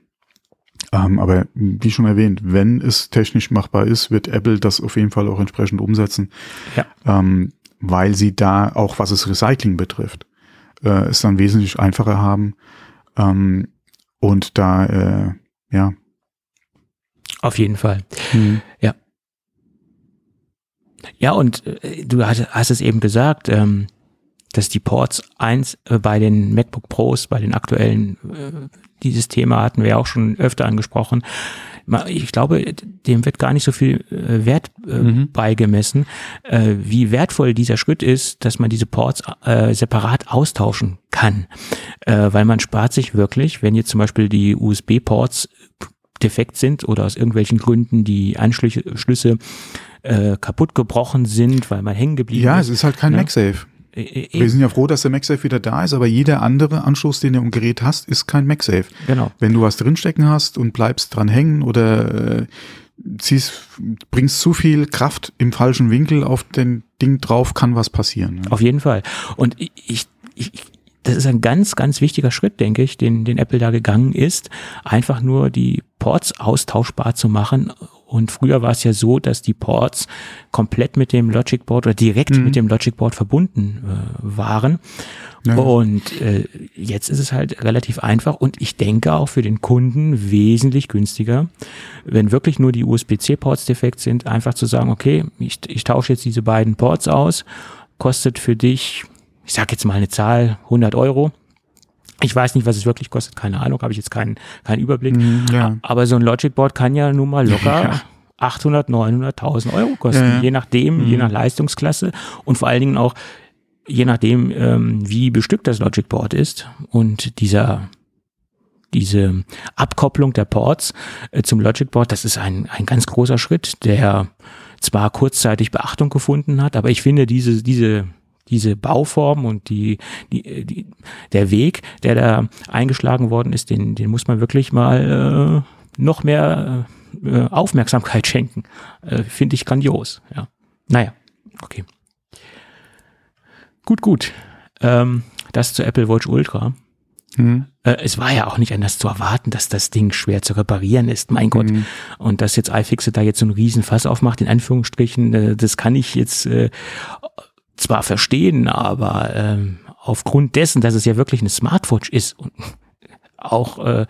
Ähm, aber wie schon erwähnt, wenn es technisch machbar ist, wird Apple das auf jeden Fall auch entsprechend umsetzen. Ja. Ähm, weil sie da auch, was es Recycling betrifft, äh, es dann wesentlich einfacher haben. Ähm, und da, äh, ja. Auf jeden Fall. Mhm. Ja. Ja, und äh, du hast, hast, es eben gesagt, ähm, dass die Ports eins äh, bei den MacBook Pros, bei den aktuellen äh, dieses Thema hatten wir ja auch schon öfter angesprochen. Ich glaube, dem wird gar nicht so viel äh, Wert äh, mhm. beigemessen, äh, wie wertvoll dieser Schritt ist, dass man diese Ports äh, separat austauschen kann. Weil man spart sich wirklich, wenn jetzt zum Beispiel die USB-Ports defekt sind oder aus irgendwelchen Gründen die Anschlüsse äh, kaputt gebrochen sind, weil man hängen geblieben ja, ist. Ja, es ist halt kein ne? MagSafe. Äh, äh, Wir sind ja froh, dass der MagSafe wieder da ist, aber jeder andere Anschluss, den du im Gerät hast, ist kein MagSafe. Genau. Wenn du was drinstecken hast und bleibst dran hängen oder äh, ziehst, bringst zu viel Kraft im falschen Winkel auf den Ding drauf, kann was passieren. Ne? Auf jeden Fall. Und ich, ich, ich das ist ein ganz, ganz wichtiger Schritt, denke ich, den, den Apple da gegangen ist, einfach nur die Ports austauschbar zu machen Und früher war es ja so, dass die Ports komplett mit dem Logic Board oder direkt Mhm. mit dem Logic Board verbunden äh, waren. Ja. Und äh, jetzt ist es halt relativ einfach und ich denke auch für den Kunden wesentlich günstiger, wenn wirklich nur die USB-C-Ports defekt sind, einfach zu sagen, okay, ich, ich tausche jetzt diese beiden Ports aus, kostet für dich, ich sag jetzt mal eine Zahl, 100 Euro. Ich weiß nicht, was es wirklich kostet, keine Ahnung, habe ich jetzt keinen, keinen Überblick. Mhm, ja. Aber so ein Logic Board kann ja nun mal locker [LAUGHS] Ja. 800, 900.000 Euro kosten, Ja, je nachdem, je nach Leistungsklasse und vor allen Dingen auch je nachdem, ähm, wie bestückt das Logic Board ist und dieser diese Abkopplung der Ports äh, zum Logic Board, das ist ein, ein ganz großer Schritt, der zwar kurzzeitig Beachtung gefunden hat, aber ich finde diese, diese, diese Bauform und die, die, die, der Weg, der da eingeschlagen worden ist, den, den muss man wirklich mal äh, noch mehr äh, Aufmerksamkeit [LAUGHS] schenken. Äh, finde ich grandios, ja. Naja, okay. Gut, gut. Ähm, das zu Apple Watch Ultra. Mhm. Äh, es war ja auch nicht anders zu erwarten, dass das Ding schwer zu reparieren ist. Mein Gott. Mhm. Und dass jetzt iFixit da jetzt so einen Riesenfass aufmacht, in Anführungsstrichen, äh, das kann ich jetzt äh, zwar verstehen, aber ähm, aufgrund dessen, dass es ja wirklich eine Smartwatch ist und [LAUGHS] auch äh,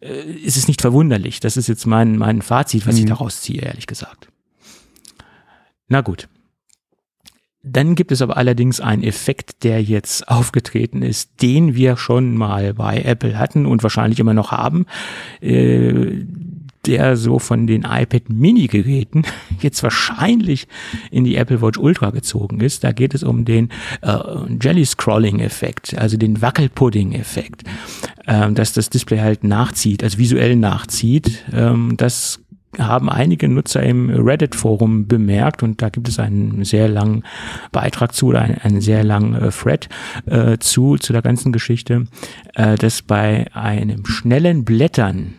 äh, ist es nicht verwunderlich. Das ist jetzt mein, mein Fazit, was ich Mhm. daraus ziehe, ehrlich gesagt. Na gut. Dann gibt es aber allerdings einen Effekt, der jetzt [LAUGHS] aufgetreten ist, den wir schon mal bei Apple hatten und wahrscheinlich immer noch haben, äh, der so von den iPad Mini-Geräten [LAUGHS] jetzt wahrscheinlich in die Apple Watch Ultra gezogen ist. Da geht es um den äh, Jelly-Scrolling-Effekt, also den Wackelpudding-Effekt, ähm, dass das Display halt nachzieht, also visuell nachzieht. Ähm, das haben einige Nutzer im Reddit-Forum bemerkt und da gibt es einen sehr langen Beitrag zu oder einen, einen sehr langen äh, Thread äh, zu, zu der ganzen Geschichte, äh, dass bei einem schnellen Blättern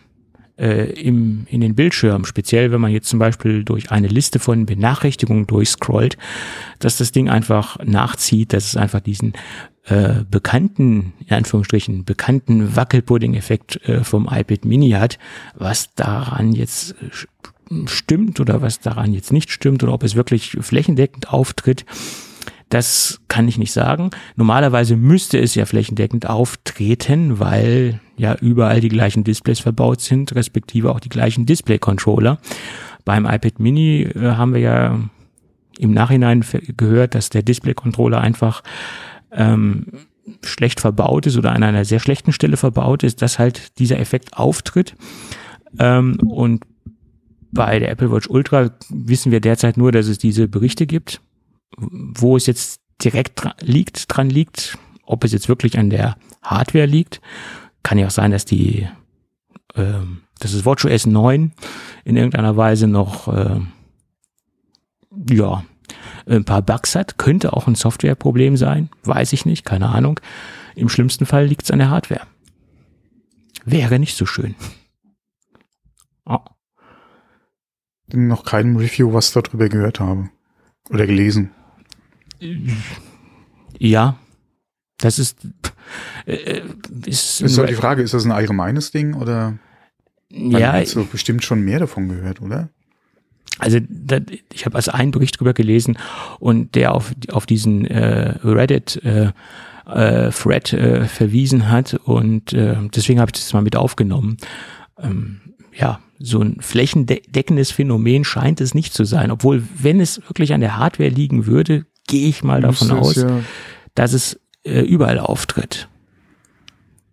äh, im, in den Bildschirm, speziell wenn man jetzt zum Beispiel durch eine Liste von Benachrichtigungen durchscrollt, dass das Ding einfach nachzieht, dass es einfach diesen äh, bekannten, in Anführungsstrichen, bekannten Wackelpudding-Effekt äh, vom iPad Mini hat, was daran jetzt äh, st- stimmt oder was daran jetzt nicht stimmt oder ob es wirklich flächendeckend auftritt, das kann ich nicht sagen. Normalerweise müsste es ja flächendeckend auftreten, weil ja überall die gleichen Displays verbaut sind, respektive auch die gleichen Display-Controller. Beim iPad Mini äh, haben wir ja im Nachhinein gehört, dass der Display-Controller einfach ähm, schlecht verbaut ist oder an einer sehr schlechten Stelle verbaut ist, dass halt dieser Effekt auftritt. Ähm, und bei der Apple Watch Ultra wissen wir derzeit nur, dass es diese Berichte gibt. Wo es jetzt direkt dra liegt, dran liegt, ob es jetzt wirklich an der Hardware liegt, kann ja auch sein, dass die, ähm, dass das WatchOS 9 in irgendeiner Weise noch, äh, ja, ein paar Bugs hat. Könnte auch ein Softwareproblem sein, weiß ich nicht, keine Ahnung. Im schlimmsten Fall liegt es an der Hardware. Wäre nicht so schön. Oh. Noch keinem Review, was darüber gehört habe. Oder gelesen. Ja, das ist, äh, ist, Ist halt die Frage, ist das ein allgemeines Ding oder? Ja, hat so bestimmt schon mehr davon gehört, oder? Also da, ich habe also einen Bericht drüber gelesen und der auf, auf diesen äh, Reddit äh, äh, Thread äh, verwiesen hat und äh, deswegen habe ich das mal mit aufgenommen. Ähm, ja, so ein flächendeckendes Phänomen scheint es nicht zu sein, obwohl wenn es wirklich an der Hardware liegen würde, gehe ich mal davon es aus, Ja, dass es äh, überall auftritt.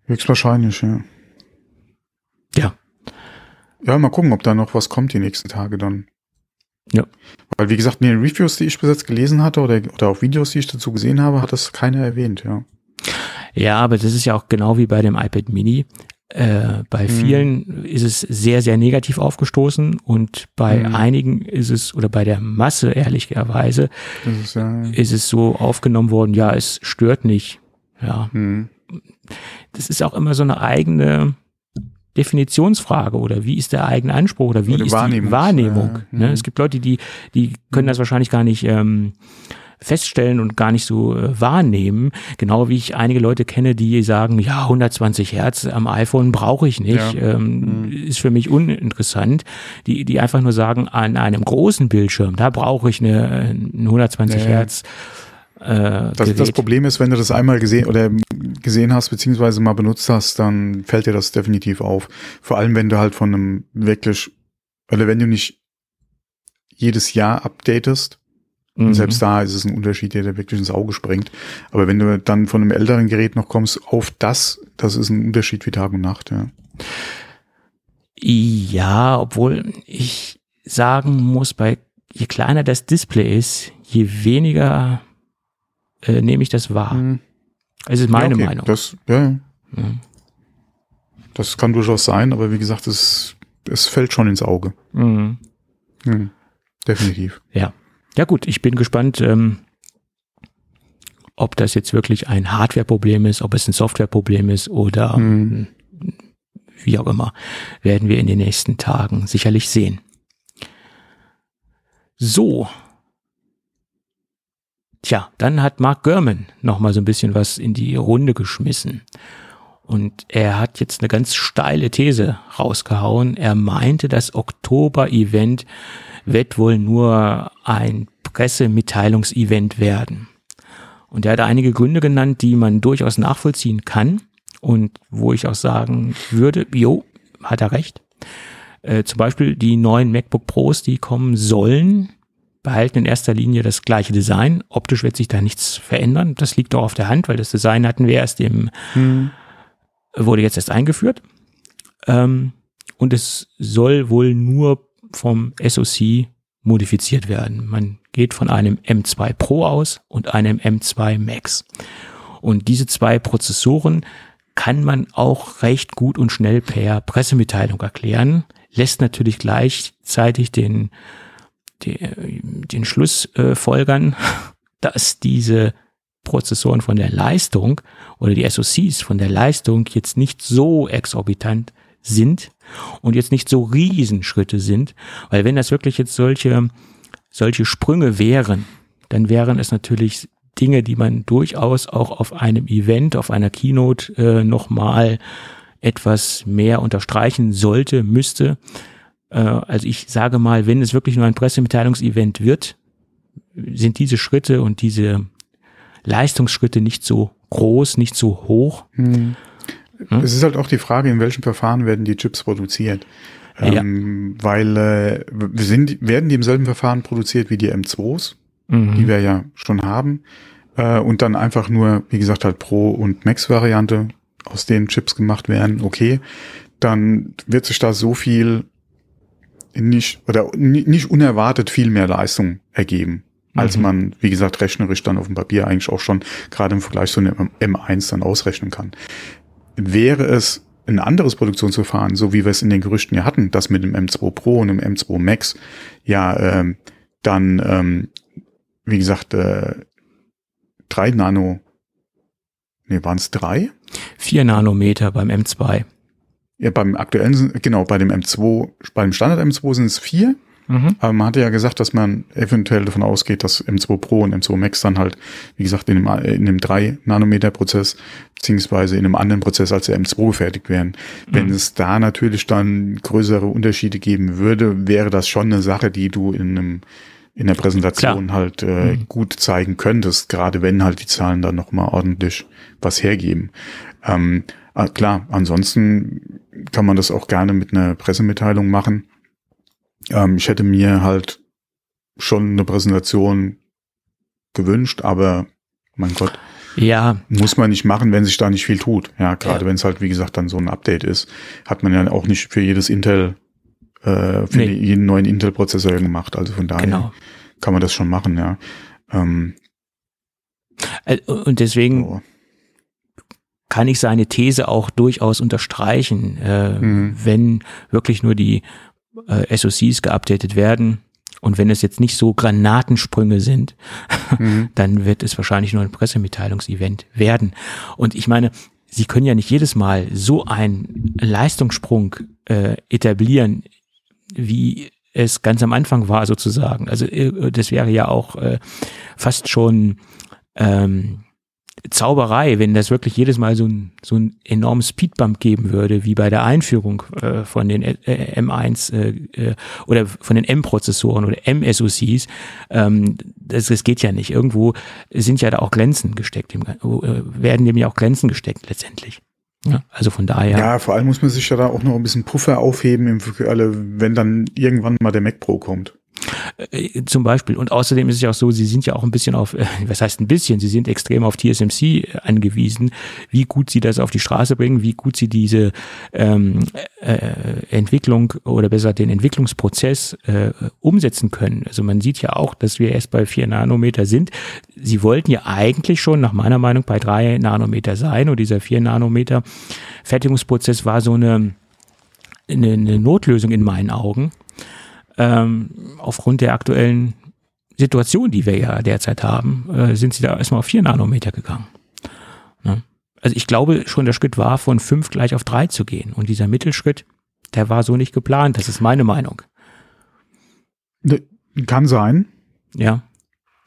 höchstwahrscheinlich, ja. Ja, Ja, mal gucken, ob da noch was kommt die nächsten Tage dann. Ja. Weil, wie gesagt, in den Reviews, die ich bis jetzt gelesen hatte oder, oder auch Videos, die ich dazu gesehen habe, hat das keiner erwähnt, ja. Ja, aber das ist ja auch genau wie bei dem iPad Mini. Äh, bei Mhm. vielen ist es sehr, sehr negativ aufgestoßen und bei Mhm. einigen ist es, oder bei der Masse ehrlicherweise, ist ja. ist es so aufgenommen worden, ja, es stört nicht. Ja, Hm. das ist auch immer so eine eigene Definitionsfrage oder wie ist der eigene Anspruch oder wie Oder ist die Wahrnehmung. äh, ne? mhm. Es gibt Leute, die, die können das wahrscheinlich gar nicht ähm, feststellen und gar nicht so äh, wahrnehmen. Genau wie ich einige Leute kenne, die sagen, ja, 120 Hertz am iPhone brauche ich nicht, ja. ähm, mhm. ist für mich uninteressant. Die, die einfach nur sagen, an einem großen Bildschirm, da brauche ich eine, eine 120 nee. Hertz. Äh, das, das, Problem ist, wenn du das einmal gesehen oder gesehen hast, beziehungsweise mal benutzt hast, dann fällt dir das definitiv auf. Vor allem, wenn du halt von einem wirklich, oder wenn du nicht jedes Jahr updatest, und mhm. selbst da ist es ein Unterschied, der wirklich ins Auge springt. Aber wenn du dann von einem älteren Gerät noch kommst auf das, das ist ein Unterschied wie Tag und Nacht, ja. Ja, obwohl ich sagen muss, bei je kleiner das Display ist, je weniger äh, nehme ich das wahr. Mhm. Es ist meine ja, okay. Meinung. Das, ja. ja. Das kann durchaus sein, aber wie gesagt, es, es fällt schon ins Auge. Mhm. Mhm. Definitiv. Ja. Ja gut, ich bin gespannt, ähm, ob das jetzt wirklich ein Hardware-Problem ist, ob es ein Software-Problem ist oder mhm. wie auch immer, werden wir in den nächsten Tagen sicherlich sehen. So. Tja, dann hat Mark Gurman noch mal so ein bisschen was in die Runde geschmissen. Und er hat jetzt eine ganz steile These rausgehauen. Er meinte, das Oktober-Event wird wohl nur ein Pressemitteilungsevent werden. Und er hat einige Gründe genannt, die man durchaus nachvollziehen kann und wo ich auch sagen würde, jo, hat er recht. Äh, zum Beispiel die neuen MacBook Pros, die kommen sollen, behalten in erster Linie das gleiche Design. Optisch wird sich da nichts verändern. Das liegt doch auf der Hand, weil das Design hatten wir erst im, hm. wurde jetzt erst eingeführt. Ähm, und es soll wohl nur vom SoC modifiziert werden. Man geht von einem M2 Pro aus und einem M2 Max. Und diese zwei Prozessoren kann man auch recht gut und schnell per Pressemitteilung erklären, lässt natürlich gleichzeitig den, den, Schluss äh, folgern, [LAUGHS] dass diese Prozessoren von der Leistung oder die SoCs von der Leistung jetzt nicht so exorbitant sind und jetzt nicht so Riesenschritte sind, weil wenn das wirklich jetzt solche, solche Sprünge wären, dann wären es natürlich Dinge, die man durchaus auch auf einem Event, auf einer Keynote äh, nochmal etwas mehr unterstreichen sollte, müsste. Äh, also ich sage mal, wenn es wirklich nur ein Pressemitteilungsevent wird, sind diese Schritte und diese Leistungsschritte nicht so groß, nicht so hoch. Hm. Hm? Es ist halt auch die Frage, in welchem Verfahren werden die Chips produziert. Ja. Ähm, weil äh, sind, werden die im selben Verfahren produziert wie die M2s, mhm. die wir ja schon haben. Äh, und dann einfach nur, wie gesagt, halt Pro- und Max-Variante aus den Chips gemacht werden, okay, dann wird sich da so viel nicht oder nicht unerwartet viel mehr Leistung ergeben, als mhm. man, wie gesagt, rechnerisch dann auf dem Papier eigentlich auch schon gerade im Vergleich zu einem M1 dann ausrechnen kann wäre es ein anderes Produktionsverfahren, so wie wir es in den Gerüchten ja hatten, das mit dem M2 Pro und dem M2 Max ja ähm, dann, ähm, wie gesagt, äh, drei Nano, nee, waren es drei? Vier Nanometer beim M2. Ja, beim aktuellen, genau, bei dem M2, bei dem Standard M2 sind es vier Mhm. Aber man hatte ja gesagt, dass man eventuell davon ausgeht, dass M2 Pro und M2 Max dann halt, wie gesagt, in einem, in einem 3-Nanometer-Prozess beziehungsweise in einem anderen Prozess als der M2 gefertigt werden. Mhm. Wenn es da natürlich dann größere Unterschiede geben würde, wäre das schon eine Sache, die du in einem in der Präsentation Klar. halt äh, mhm. gut zeigen könntest, gerade wenn halt die Zahlen dann nochmal ordentlich was hergeben. Ähm, äh, klar, ansonsten kann man das auch gerne mit einer Pressemitteilung machen. Ähm, ich hätte mir halt schon eine Präsentation gewünscht, aber mein Gott. Ja. Muss man nicht machen, wenn sich da nicht viel tut. Ja, gerade ja. wenn es halt, wie gesagt, dann so ein Update ist, hat man ja auch nicht für jedes Intel, äh, für nee. jeden neuen Intel-Prozessor gemacht. Also von daher genau. kann man das schon machen, ja. Ähm, äh, und deswegen so. kann ich seine These auch durchaus unterstreichen, äh, mhm. wenn wirklich nur die äh, SOCs geupdatet werden. Und wenn es jetzt nicht so Granatensprünge sind, mhm. [LAUGHS] dann wird es wahrscheinlich nur ein Pressemitteilungsevent werden. Und ich meine, Sie können ja nicht jedes Mal so einen Leistungssprung äh, etablieren, wie es ganz am Anfang war sozusagen. Also äh, das wäre ja auch äh, fast schon ähm, Zauberei, wenn das wirklich jedes Mal so ein, so ein enormes Speedbump geben würde, wie bei der Einführung äh, von den äh, M1 äh, äh, oder von den M-Prozessoren oder M-SoCs. Ähm, das, das geht ja nicht. Irgendwo sind ja da auch Grenzen gesteckt, im, äh, werden dem ja auch Grenzen gesteckt letztendlich. Ja, also von daher. Ja, vor allem muss man sich ja da auch noch ein bisschen Puffer aufheben, wenn dann irgendwann mal der Mac Pro kommt. Äh, zum Beispiel. Und außerdem ist es ja auch so, sie sind ja auch ein bisschen auf, äh, was heißt ein bisschen, sie sind extrem auf TSMC angewiesen, wie gut sie das auf die Straße bringen, wie gut sie diese ähm, äh, Entwicklung oder besser den Entwicklungsprozess äh, umsetzen können. Also man sieht ja auch, dass wir erst bei vier Nanometer sind. Sie wollten ja eigentlich schon nach meiner Meinung bei drei Nanometer sein und dieser vier Nanometer Fertigungsprozess war so eine, eine, eine Notlösung in meinen Augen ähm, aufgrund der aktuellen Situation, die wir ja derzeit haben, äh, sind sie da erstmal auf vier Nanometer gegangen. Ne? Also ich glaube schon, der Schritt war, von fünf gleich auf drei zu gehen. Und dieser Mittelschritt, der war so nicht geplant. Das ist meine Meinung. Ne, kann sein. Ja.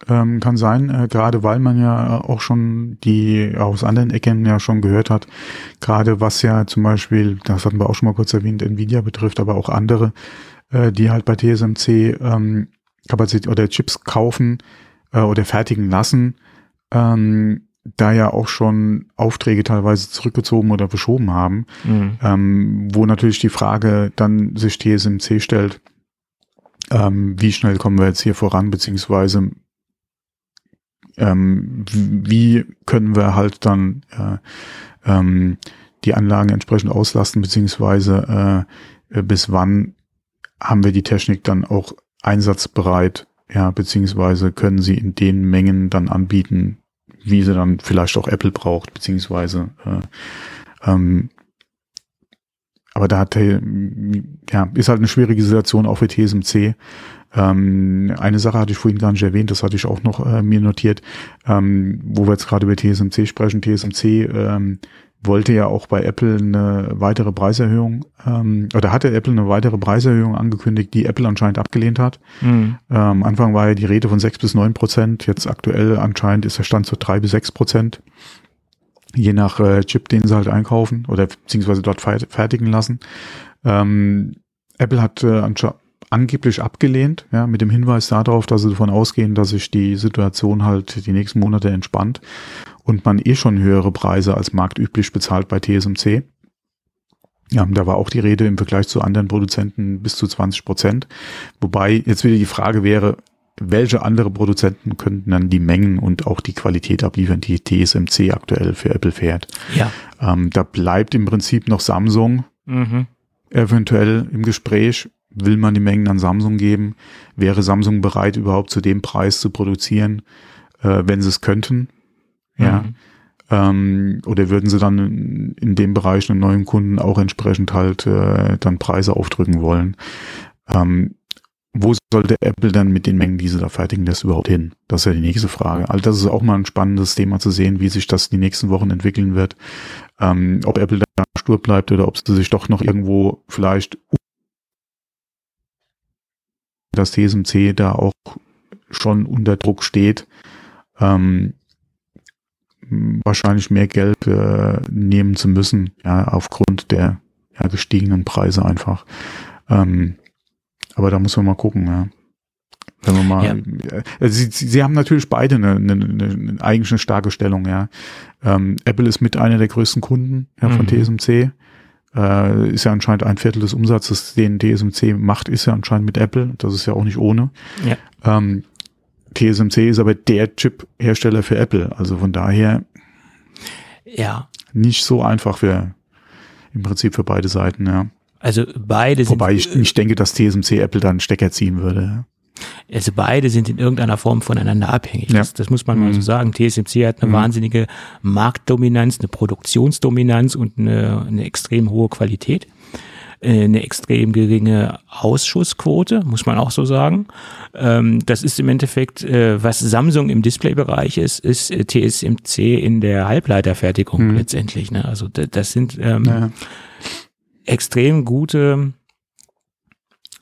Ähm, kann sein, äh, gerade weil man ja auch schon die aus anderen Ecken ja schon gehört hat, gerade was ja zum Beispiel, das hatten wir auch schon mal kurz erwähnt, Nvidia betrifft, aber auch andere, äh, die halt bei TSMC ähm, Kapazität oder Chips kaufen äh, oder fertigen lassen, ähm, da ja auch schon Aufträge teilweise zurückgezogen oder verschoben haben, mhm. ähm, wo natürlich die Frage dann sich TSMC stellt, ähm, wie schnell kommen wir jetzt hier voran, beziehungsweise ähm, wie können wir halt dann äh, ähm, die Anlagen entsprechend auslasten, beziehungsweise äh, bis wann haben wir die Technik dann auch einsatzbereit, ja, beziehungsweise können sie in den Mengen dann anbieten, wie sie dann vielleicht auch Apple braucht, beziehungsweise äh, ähm, aber da hat der, ja, ist halt eine schwierige Situation auch für TSMC. Ähm, eine Sache hatte ich vorhin gar nicht erwähnt, das hatte ich auch noch äh, mir notiert, ähm, wo wir jetzt gerade über TSMC sprechen. TSMC ähm, wollte ja auch bei Apple eine weitere Preiserhöhung, ähm, oder hatte Apple eine weitere Preiserhöhung angekündigt, die Apple anscheinend abgelehnt hat. Mhm. Ähm, Anfang war ja die Rede von sechs bis neun Prozent, jetzt aktuell anscheinend ist der Stand zu drei bis sechs Prozent. Je nach äh, Chip, den sie halt einkaufen oder beziehungsweise dort fertigen lassen. Ähm, Apple hat äh, angeblich abgelehnt, ja, mit dem Hinweis darauf, dass sie davon ausgehen, dass sich die Situation halt die nächsten Monate entspannt und man eh schon höhere Preise als marktüblich bezahlt bei TSMC. Ja, da war auch die Rede im Vergleich zu anderen Produzenten bis zu 20 Prozent. Wobei jetzt wieder die Frage wäre, welche andere Produzenten könnten dann die Mengen und auch die Qualität abliefern, die TSMC aktuell für Apple fährt? Ja. Ähm, da bleibt im Prinzip noch Samsung mhm. eventuell im Gespräch. Will man die Mengen an Samsung geben? Wäre Samsung bereit, überhaupt zu dem Preis zu produzieren, äh, wenn sie es könnten? Ja. Mhm. Ähm, oder würden sie dann in, in dem Bereich einen neuen Kunden auch entsprechend halt äh, dann Preise aufdrücken wollen? Ähm, wo sollte Apple dann mit den Mengen, die sie da fertigen lässt, überhaupt hin? Das ist ja die nächste Frage. Also das ist auch mal ein spannendes Thema zu sehen, wie sich das die nächsten Wochen entwickeln wird. Ähm, ob Apple da stur bleibt oder ob sie sich doch noch irgendwo vielleicht das TSMC da auch schon unter Druck steht. Ähm, wahrscheinlich mehr Geld äh, nehmen zu müssen, ja, aufgrund der ja, gestiegenen Preise einfach. Ähm, aber da muss man mal gucken, ja. Wenn man mal, ja. also sie, sie haben natürlich beide eine, eine, eine eigentlich eine starke Stellung, ja. Ähm, Apple ist mit einer der größten Kunden ja, von mhm. TSMC. Äh, ist ja anscheinend ein Viertel des Umsatzes, den TSMC macht, ist ja anscheinend mit Apple. Das ist ja auch nicht ohne. Ja. Ähm, TSMC ist aber der Chip-Hersteller für Apple. Also von daher ja. nicht so einfach für im Prinzip für beide Seiten, ja. Also beide sind. Wobei ich nicht denke, dass TSMC Apple dann Stecker ziehen würde. Also beide sind in irgendeiner Form voneinander abhängig. Ja. Das, das muss man mhm. mal so mhm. sagen. TSMC hat eine mhm. wahnsinnige Marktdominanz, eine Produktionsdominanz und eine, eine extrem hohe Qualität. Äh, eine extrem geringe Ausschussquote, muss man auch so sagen. Ähm, das ist im Endeffekt, äh, was Samsung im Displaybereich ist, ist äh, TSMC in der Halbleiterfertigung mhm. letztendlich. Ne? Also das sind ähm, ja. extrem gute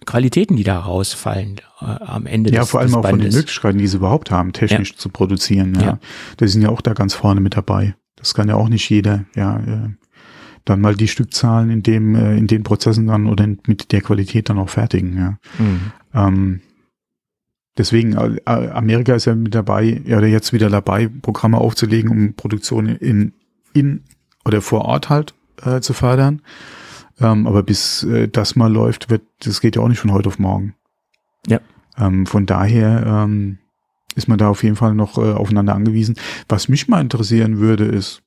Qualitäten, die da rausfallen äh, am Ende ja, des vor allem des auch von den Bandes. Möglichkeiten, die sie überhaupt haben, technisch Ja. zu produzieren. Ja. Ja. Da sind ja auch da ganz vorne mit dabei. Das kann ja auch nicht jeder, ja, dann mal die Stückzahlen in dem, äh, in den Prozessen dann oder in, mit der Qualität dann auch fertigen, ja. Mhm. Ähm, deswegen, äh, Amerika ist ja mit dabei, ja, oder jetzt wieder dabei, Programme aufzulegen, um Produktion in, in oder vor Ort halt äh, zu fördern. Ähm, aber bis äh, das mal läuft, wird, das geht ja auch nicht von heute auf morgen. Ja. Ähm, von daher ähm, ist man da auf jeden Fall noch äh, aufeinander angewiesen. Was mich mal interessieren würde, ist,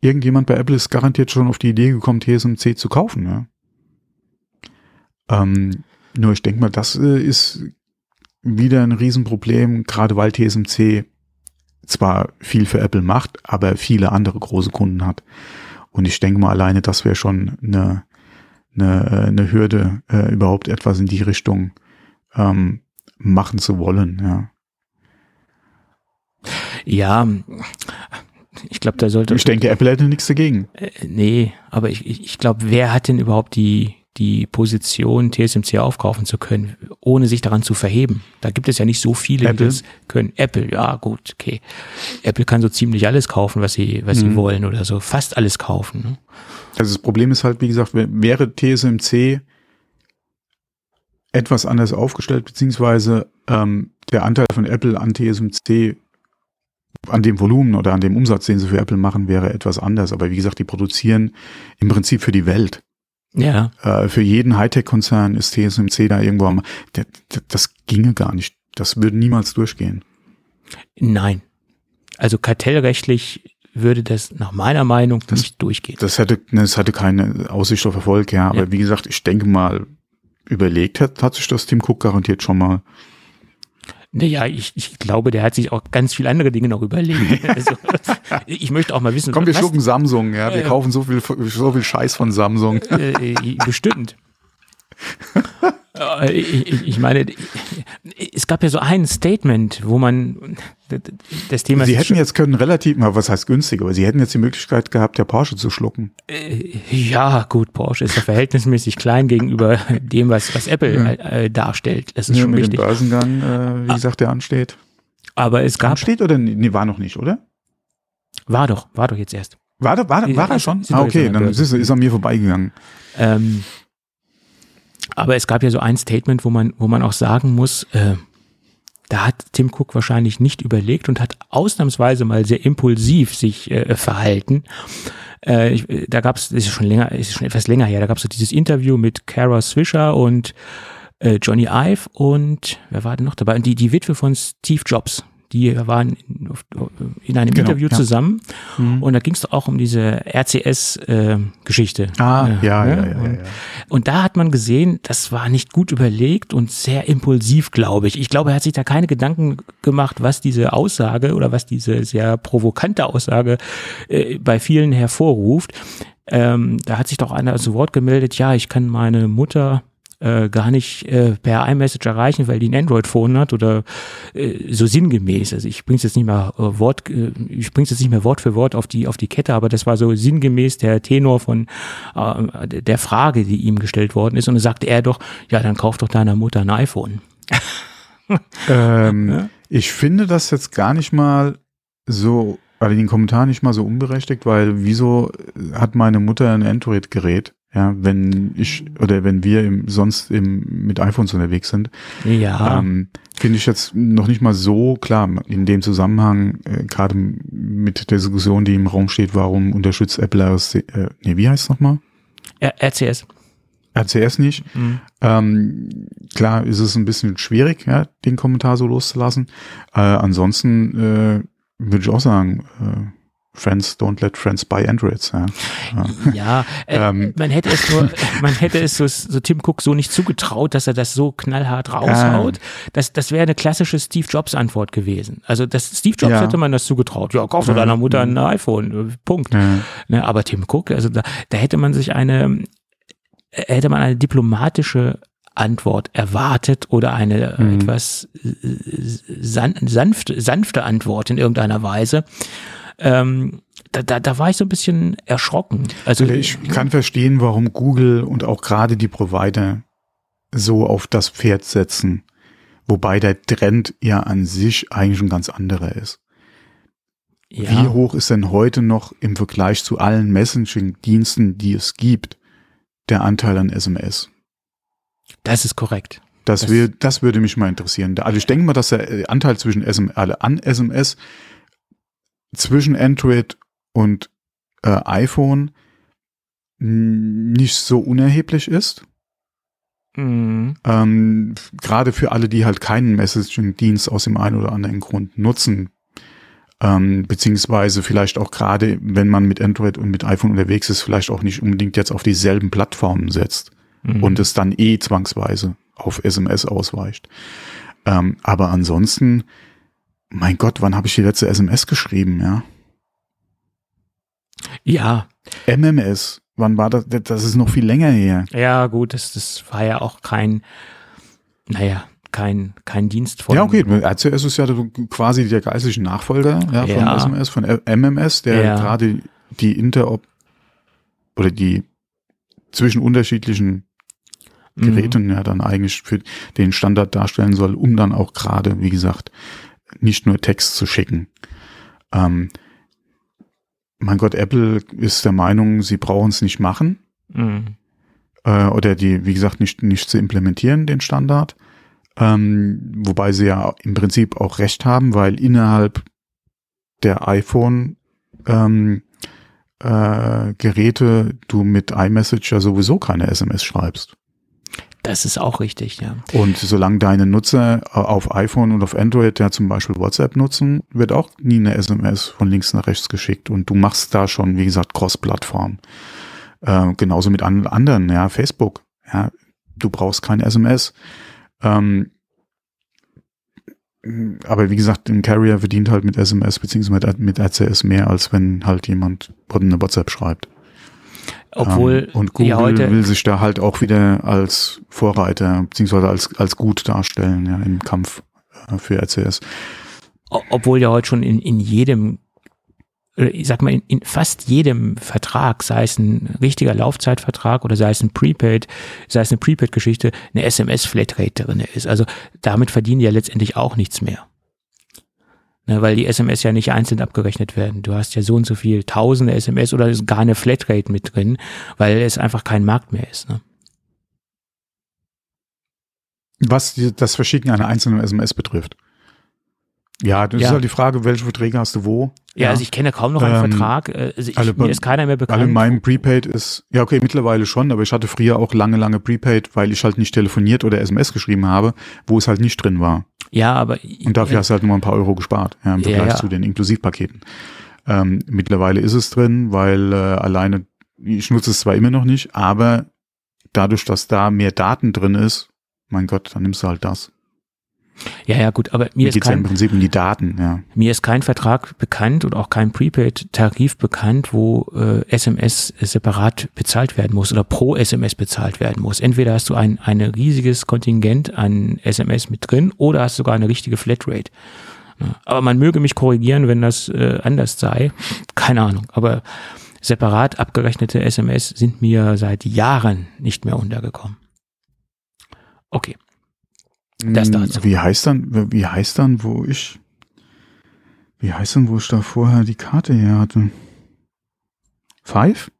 irgendjemand bei Apple ist garantiert schon auf die Idee gekommen, TSMC zu kaufen, ja. Ähm, nur ich denke mal, das äh, ist wieder ein Riesenproblem, gerade weil TSMC zwar viel für Apple macht, aber viele andere große Kunden hat. Und ich denke mal, alleine das wäre schon eine, eine, äh, eine Hürde, äh, überhaupt etwas in die Richtung ähm, machen zu wollen. Ja. Ja, ich glaube, da sollte. Ich denke, Apple hätte nichts dagegen. Äh, nee, aber ich, ich, glaube, wer hat denn überhaupt die, die Position, TSMC aufkaufen zu können, ohne sich daran zu verheben? Da gibt es ja nicht so viele, Apple? die das können. Apple, ja gut, okay. Apple kann so ziemlich alles kaufen, was sie, was sie Mhm. wollen oder so. Fast alles kaufen. Ne? Also das Problem ist halt, wie gesagt, wär- wäre TSMC etwas anders aufgestellt, beziehungsweise ähm, der Anteil von Apple an TSMC, an dem Volumen oder an dem Umsatz, den sie für Apple machen, wäre etwas anders. Aber wie gesagt, die produzieren im Prinzip für die Welt. Ja, Äh, für jeden Hightech-Konzern ist TSMC da irgendwo am, das ginge gar nicht. Das würde niemals durchgehen. nein. Also kartellrechtlich würde das nach meiner Meinung Das- nicht durchgehen. Das hätte, ne, das hatte keine Aussicht auf Erfolg, ja. Aber Ja. wie gesagt, ich denke mal, überlegt hat, hat sich das Tim Cook garantiert schon mal. Naja, ich, ich glaube, der hat sich auch ganz viele andere Dinge noch überlegt. [LAUGHS] Also, ich möchte auch mal wissen, Komm, wir was, schlucken Samsung, ja. Wir ja. kaufen so viel, so viel Scheiß von Samsung. äh, bestimmt. [LAUGHS] Äh, ich, ich- ich meine, es gab ja so ein Statement, wo man das Thema Sie hätten jetzt können relativ, na, was heißt günstig, aber sie hätten jetzt die Möglichkeit gehabt, der Porsche zu schlucken. Äh, Ja, gut, Porsche ist ja verhältnismäßig klein gegenüber [LAUGHS] dem, was, was Apple Ja. äh, darstellt. Das ist Ja, schon mit richtig. dem Börsengang, äh, wie gesagt, der ansteht. Aber es gab, Ansteht oder nee, war noch nicht, oder? war doch, war doch jetzt erst. War, da- war, war er schon? Ah, okay, dann ist, er- ist er mir vorbeigegangen. Ähm, aber es gab ja so ein Statement, wo man, wo man auch sagen muss, äh, da hat Tim Cook wahrscheinlich nicht überlegt und hat ausnahmsweise mal sehr impulsiv sich äh, verhalten. Äh, ich, äh, da gab es, ist schon länger, ist schon etwas länger her, da gab es so dieses Interview mit Kara Swisher und äh, Johnny Ive und wer war denn noch dabei? Und die, die Witwe von Steve Jobs. Die waren in, auf- in einem Genau, Interview ja. zusammen Mhm. und da ging es auch um diese RCS-Geschichte. Ah, ja, ja, ja, ja. und, ja. und da hat man gesehen, das war nicht gut überlegt und sehr impulsiv, glaube ich. Ich glaube, er hat sich da keine Gedanken gemacht, was diese Aussage oder was diese sehr provokante Aussage äh, bei vielen hervorruft. Ähm, da hat sich doch einer zu Wort gemeldet, ja, ich kann meine Mutter äh, gar nicht äh, per iMessage erreichen, weil die ein Android-Phone hat oder äh, so sinngemäß. Also ich bring's jetzt nicht mehr äh, Wort, äh, ich bring's jetzt nicht mehr Wort für Wort auf die auf die Kette, aber das war so sinngemäß der Tenor von äh, der Frage, die ihm gestellt worden ist. Und dann sagte er doch, ja, dann kauf doch deiner Mutter ein iPhone. [LAUGHS] Ähm, Ja. Ich finde das jetzt gar nicht mal so, also den Kommentar nicht mal so unberechtigt, weil wieso hat meine Mutter ein Android-Gerät? Ja, wenn ich oder wenn wir im, sonst im, mit iPhones unterwegs sind, Ja, ähm, finde ich jetzt noch nicht mal so klar in dem Zusammenhang, äh, gerade mit der Diskussion, die im Raum steht, warum unterstützt Apple RC, äh, nee, wie heißt es nochmal? RCS. RCS nicht. Mhm. Ähm, klar ist es ein bisschen schwierig, ja, den Kommentar so loszulassen. Äh, ansonsten äh, würde ich auch sagen, äh, Friends don't let friends buy Androids. Ja. Ja. Äh, [LAUGHS] Ähm. man hätte es nur, man hätte es so, so Tim Cook so nicht zugetraut, dass er das so knallhart raushaut. Das, das wäre eine klassische Steve Jobs Antwort gewesen. Also das Steve Jobs Ja. hätte man das zugetraut. Ja, kauf doch Ja. deiner Mutter ein iPhone. äh, Punkt. Ne, aber Tim Cook, also da, da hätte man sich eine, äh, hätte man eine diplomatische Antwort erwartet oder eine äh, Mhm. etwas san sanfte, sanfte Antwort in irgendeiner Weise. Ähm, da, da, da war ich so ein bisschen erschrocken. Also Ich kann verstehen, warum Google und auch gerade die Provider so auf das Pferd setzen. Wobei der Trend ja an sich eigentlich ein ganz anderer ist. Ja. Wie hoch ist denn heute noch im Vergleich zu allen Messaging-Diensten, die es gibt, der Anteil an SMS? Das ist korrekt. Das, Das- wir, das würde mich mal interessieren. Also ich denke mal, dass der äh, Anteil zwischen SM, alle an SMS zwischen Android und äh, iPhone nicht so unerheblich ist. Mhm. Ähm, Gerade für alle, die halt keinen Messaging-Dienst aus dem einen oder anderen Grund nutzen. Ähm, beziehungsweise vielleicht auch gerade, wenn man mit Android und mit iPhone unterwegs ist, vielleicht auch nicht unbedingt jetzt auf dieselben Plattformen setzt Mhm. und es dann eh zwangsweise auf SMS ausweicht. Ähm, aber ansonsten, mein Gott, wann habe ich die letzte SMS geschrieben, ja? ja, MMS, wann war das? Das ist noch viel länger her. ja, gut, das, das war ja auch kein, naja, kein, kein Dienst von. Ja, okay, RCS ist ja quasi der geistliche Nachfolger ja, von Ja. SMS, von MMS, der Ja. gerade die Interop oder die zwischen unterschiedlichen Mhm. Geräten ja dann eigentlich für den Standard darstellen soll, um dann auch gerade, wie gesagt, nicht nur Text zu schicken. Ähm, mein Gott, Apple ist der Meinung, sie brauchen es nicht machen Mhm. äh, oder die, wie gesagt, nicht, nicht zu implementieren, den Standard. Ähm, wobei sie ja im Prinzip auch recht haben, weil innerhalb der iPhone ähm, äh, Geräte du mit iMessage ja sowieso keine SMS schreibst. Das ist auch richtig, ja. Und solange deine Nutzer äh, auf iPhone und auf Android ja zum Beispiel WhatsApp nutzen, wird auch nie eine SMS von links nach rechts geschickt. Und du machst da schon, wie gesagt, Cross-Plattform. Äh, genauso mit an, anderen, ja, Facebook. Ja, du brauchst kein SMS. Ähm, aber wie gesagt, ein Carrier verdient halt mit SMS beziehungsweise mit RCS mehr, als wenn halt jemand eine WhatsApp schreibt. Obwohl Ähm, und Google ja heute, will sich da halt auch wieder als Vorreiter beziehungsweise als als gut darstellen ja, im Kampf äh, für RCS. obwohl ja heute schon in, in jedem, äh, ich sag mal, in, in fast jedem Vertrag, sei es ein richtiger Laufzeitvertrag oder sei es ein Prepaid, sei es eine Prepaid-Geschichte, eine SMS-Flatrate drin ist. Also damit verdienen die ja letztendlich auch nichts mehr. Ne, weil die SMS ja nicht einzeln abgerechnet werden. Du hast ja so und so viel tausende SMS oder ist gar eine Flatrate mit drin, weil es einfach kein Markt mehr ist. Ne? Was das Verschicken einer einzelnen SMS betrifft. Ja, das Ja. ist halt die Frage, welche Verträge hast du wo? Ja, also ich kenne kaum noch einen Ähm, Vertrag. äh, Also ich, alle- mir ist keiner mehr bekannt. Alle meinem Prepaid ist, ja okay, mittlerweile schon, aber ich hatte früher auch lange, lange Prepaid, weil ich halt nicht telefoniert oder SMS geschrieben habe, wo es halt nicht drin war. ja, aber Und dafür hast du halt nur ein paar Euro gespart, ja, im Vergleich ja. zu den Inklusivpaketen. Ähm, mittlerweile ist es drin, weil äh, alleine, ich nutze es zwar immer noch nicht, aber dadurch, dass da mehr Daten drin ist, mein Gott, dann nimmst du halt das. Ja, ja, gut, aber mir Mir ist, geht's ja im kein, Prinzip um die Daten, ja. mir ist kein Vertrag bekannt und auch kein Prepaid-Tarif bekannt, wo äh, SMS separat bezahlt werden muss oder pro SMS bezahlt werden muss. Entweder hast du ein, ein riesiges Kontingent an SMS mit drin oder hast sogar eine richtige Flatrate. Aber man möge mich korrigieren, wenn das äh, anders sei. Keine Ahnung. Aber separat abgerechnete SMS sind mir seit Jahren nicht mehr untergekommen. Okay. Das Hm, dazu. Wie heißt dann, wie heißt dann, wo ich, wie heißt dann, wo ich da vorher die Karte her hatte? Five?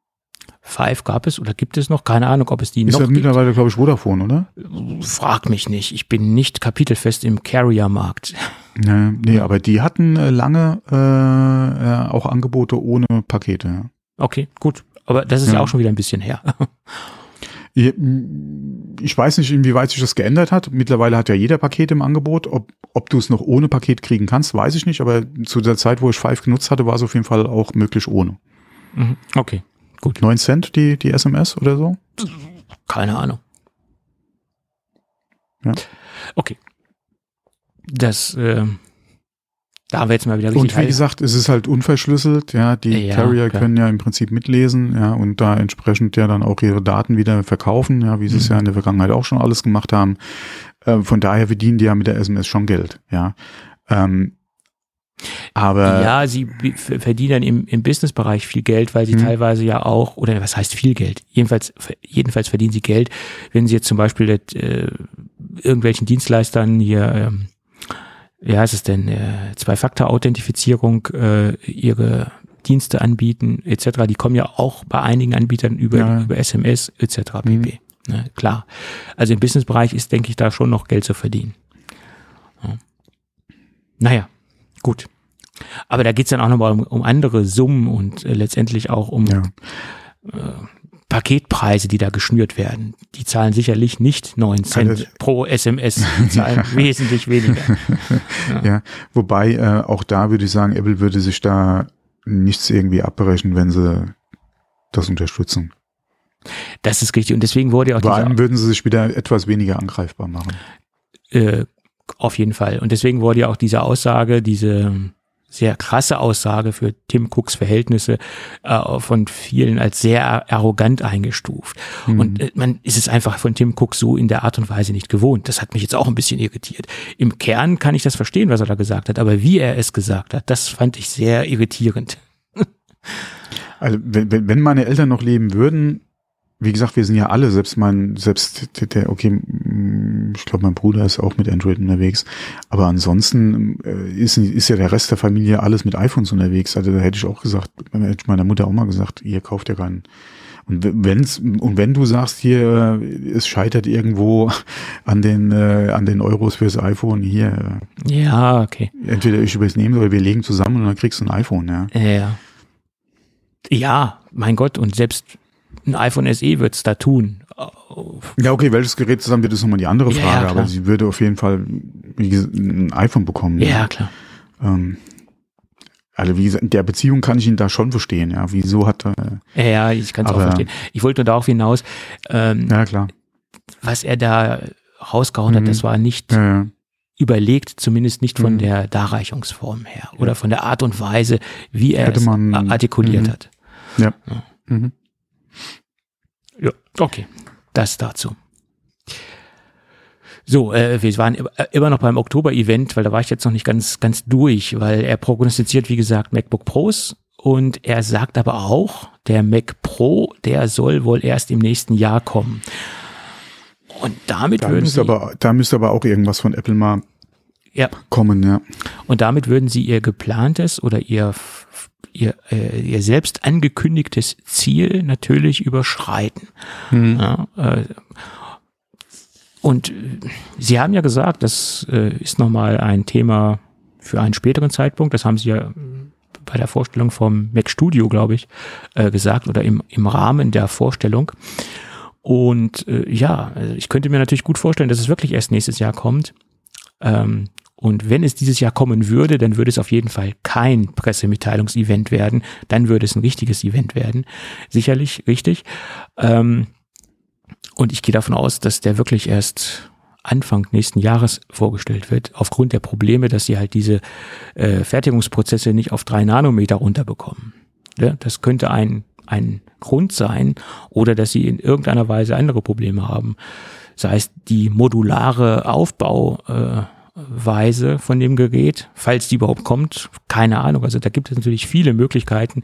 Five gab es oder gibt es noch? Keine Ahnung, ob es die Ist noch ja gibt. mittlerweile, glaube ich, Vodafone, oder? Frag mich nicht. Ich bin nicht kapitelfest im Carrier-Markt. Nee, nee, aber die hatten äh, lange äh, äh, auch Angebote ohne Pakete. Okay, gut. Aber das ist ja, Ja. auch schon wieder ein bisschen her. [LAUGHS] Ich, weiß nicht, inwieweit sich das geändert hat. Mittlerweile hat ja jeder Paket im Angebot. Ob, ob du es noch ohne Paket kriegen kannst, weiß ich nicht. Aber zu der Zeit, wo ich Five genutzt hatte, war es auf jeden Fall auch möglich ohne. Mhm. okay, gut. 9 Cent die, die SMS oder so? Keine Ahnung. Ja. Okay. Das, äh, da haben wir jetzt mal wieder richtig Und wie heiß- gesagt, es ist halt unverschlüsselt, ja, die Ja, Carrier klar. können ja im Prinzip mitlesen, ja, und da entsprechend ja dann auch ihre Daten wieder verkaufen, ja, wie sie es Mhm. ja in der Vergangenheit auch schon alles gemacht haben. Äh, von daher verdienen die ja mit der SMS schon Geld, ja. Ähm, Aber ja, sie verdienen im, im Businessbereich viel Geld, weil sie Hm. teilweise ja auch, oder was heißt viel Geld? Jedenfalls, jedenfalls verdienen sie Geld, wenn sie jetzt zum Beispiel äh, irgendwelchen Dienstleistern hier, ähm, wie heißt es denn, äh, Zwei-Faktor-Authentifizierung, äh, ihre Dienste anbieten, etc. Die kommen ja auch bei einigen Anbietern über, Ja. über SMS, etc. Mhm. pp. Ne, klar. Also im Businessbereich ist, denke ich, da schon noch Geld zu verdienen. Ja. Naja, gut. Aber da geht's dann auch nochmal um, um andere Summen und äh, letztendlich auch um ja, Paketpreise, die da geschnürt werden. Die zahlen sicherlich nicht 9 Cent Also- pro SMS, die zahlen [LAUGHS] wesentlich weniger. [LAUGHS] ja. Wobei äh, auch da würde ich sagen, Apple würde sich da nichts irgendwie abbrechen, wenn sie das unterstützen. Das ist richtig. Und deswegen wurde ja auch Vor allem würden sie sich wieder etwas weniger angreifbar machen. äh, auf jeden Fall. Und deswegen wurde ja auch diese Aussage, diese sehr krasse Aussage für Tim Cooks Verhältnisse äh, von vielen als sehr arrogant eingestuft. Mhm. Und äh, man ist es einfach von Tim Cook so in der Art und Weise nicht gewohnt. Das hat mich jetzt auch ein bisschen irritiert. Im Kern kann ich das verstehen, was er da gesagt hat, aber wie er es gesagt hat, das fand ich sehr irritierend. Also wenn, wenn wenn meine Eltern noch leben würden, wie gesagt, wir sind ja alle, selbst mein, selbst der- okay, ich glaube, mein Bruder ist auch mit Android unterwegs, aber ansonsten äh, ist, ist ja der Rest der Familie alles mit iPhones unterwegs. Also da hätte ich auch gesagt, hätte ich meiner Mutter auch mal gesagt, ihr kauft ja keinen. Und wenn's, und wenn du sagst hier, äh, es scheitert irgendwo an den, äh, an den Euros fürs iPhone, hier, Ja, okay. äh, entweder ich übernehme oder wir legen zusammen und dann kriegst du ein iPhone, ja. Ja. Ja, mein Gott, und selbst ein iPhone SE wird's da tun. Ja, okay, welches Gerät zusammen wird, ist nochmal die andere Ja, Frage, klar. aber sie würde auf jeden Fall ein iPhone bekommen. Ja, klar. Ähm, also wie gesagt, in der Beziehung kann ich ihn da schon verstehen, ja. Wieso hat er, Ja, ja, ich kann es auch verstehen. Ich wollte nur darauf hinaus, ähm, ja klar. was er da rausgehauen Mhm. hat, das war nicht Ja, ja. überlegt, zumindest nicht von Mhm. der Darreichungsform her oder von der Art und Weise, wie er Hätte es man- artikuliert Mhm. hat. ja. Ja. Mhm. Ja, okay. Das dazu. So, äh, wir waren äh, immer noch beim Oktober-Event, weil da war ich jetzt noch nicht ganz, ganz durch, weil er prognostiziert, wie gesagt, MacBook Pros und er sagt aber auch, der Mac Pro, der soll wohl erst im nächsten Jahr kommen. Und damit Da würden müsste sie, aber, da müsste aber auch irgendwas von Apple mal ja, kommen, ja. und damit würden sie ihr geplantes oder ihr, ihr, äh, ihr selbst angekündigtes Ziel natürlich überschreiten. Ja, äh, und äh, Sie haben ja gesagt, das äh, ist nochmal ein Thema für einen späteren Zeitpunkt. Das haben Sie ja bei der Vorstellung vom Mac Studio, glaube ich, äh, gesagt oder im, im Rahmen der Vorstellung. Und äh, ja, also ich könnte mir natürlich gut vorstellen, dass es wirklich erst nächstes Jahr kommt. Ähm, und wenn es dieses Jahr kommen würde, dann würde es auf jeden Fall kein Pressemitteilungsevent werden. Dann würde es ein richtiges Event werden. Sicherlich richtig. Ähm, und ich gehe davon aus, dass der wirklich erst Anfang nächsten Jahres vorgestellt wird, aufgrund der Probleme, dass sie halt diese äh, Fertigungsprozesse nicht auf drei Nanometer runterbekommen. Ja, das könnte ein, ein Grund sein oder dass sie in irgendeiner Weise andere Probleme haben. Sei es die modulare Aufbauweise äh, Weise von dem Gerät, falls die überhaupt kommt, keine Ahnung. Also da gibt es natürlich viele Möglichkeiten,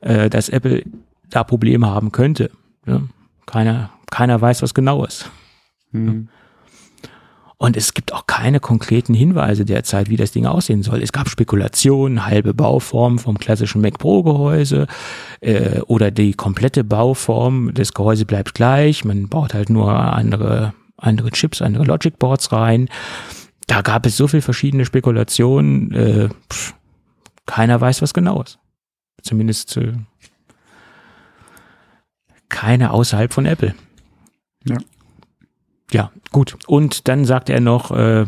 äh, dass Apple da Probleme haben könnte. Ja, keiner, keiner weiß was genau ist. Mhm. Und es gibt auch keine konkreten Hinweise derzeit, wie das Ding aussehen soll. Es gab Spekulationen, halbe Bauform vom klassischen Mac Pro Gehäuse äh, oder die komplette Bauform des Gehäuses bleibt gleich. Man baut halt nur andere, andere Chips, andere Logic Boards rein. Da gab es so viele verschiedene Spekulationen. Äh, pff, keiner weiß was genau ist. Zumindest äh, keine außerhalb von Apple. Ja. Ja, gut. Und dann sagt er noch, äh,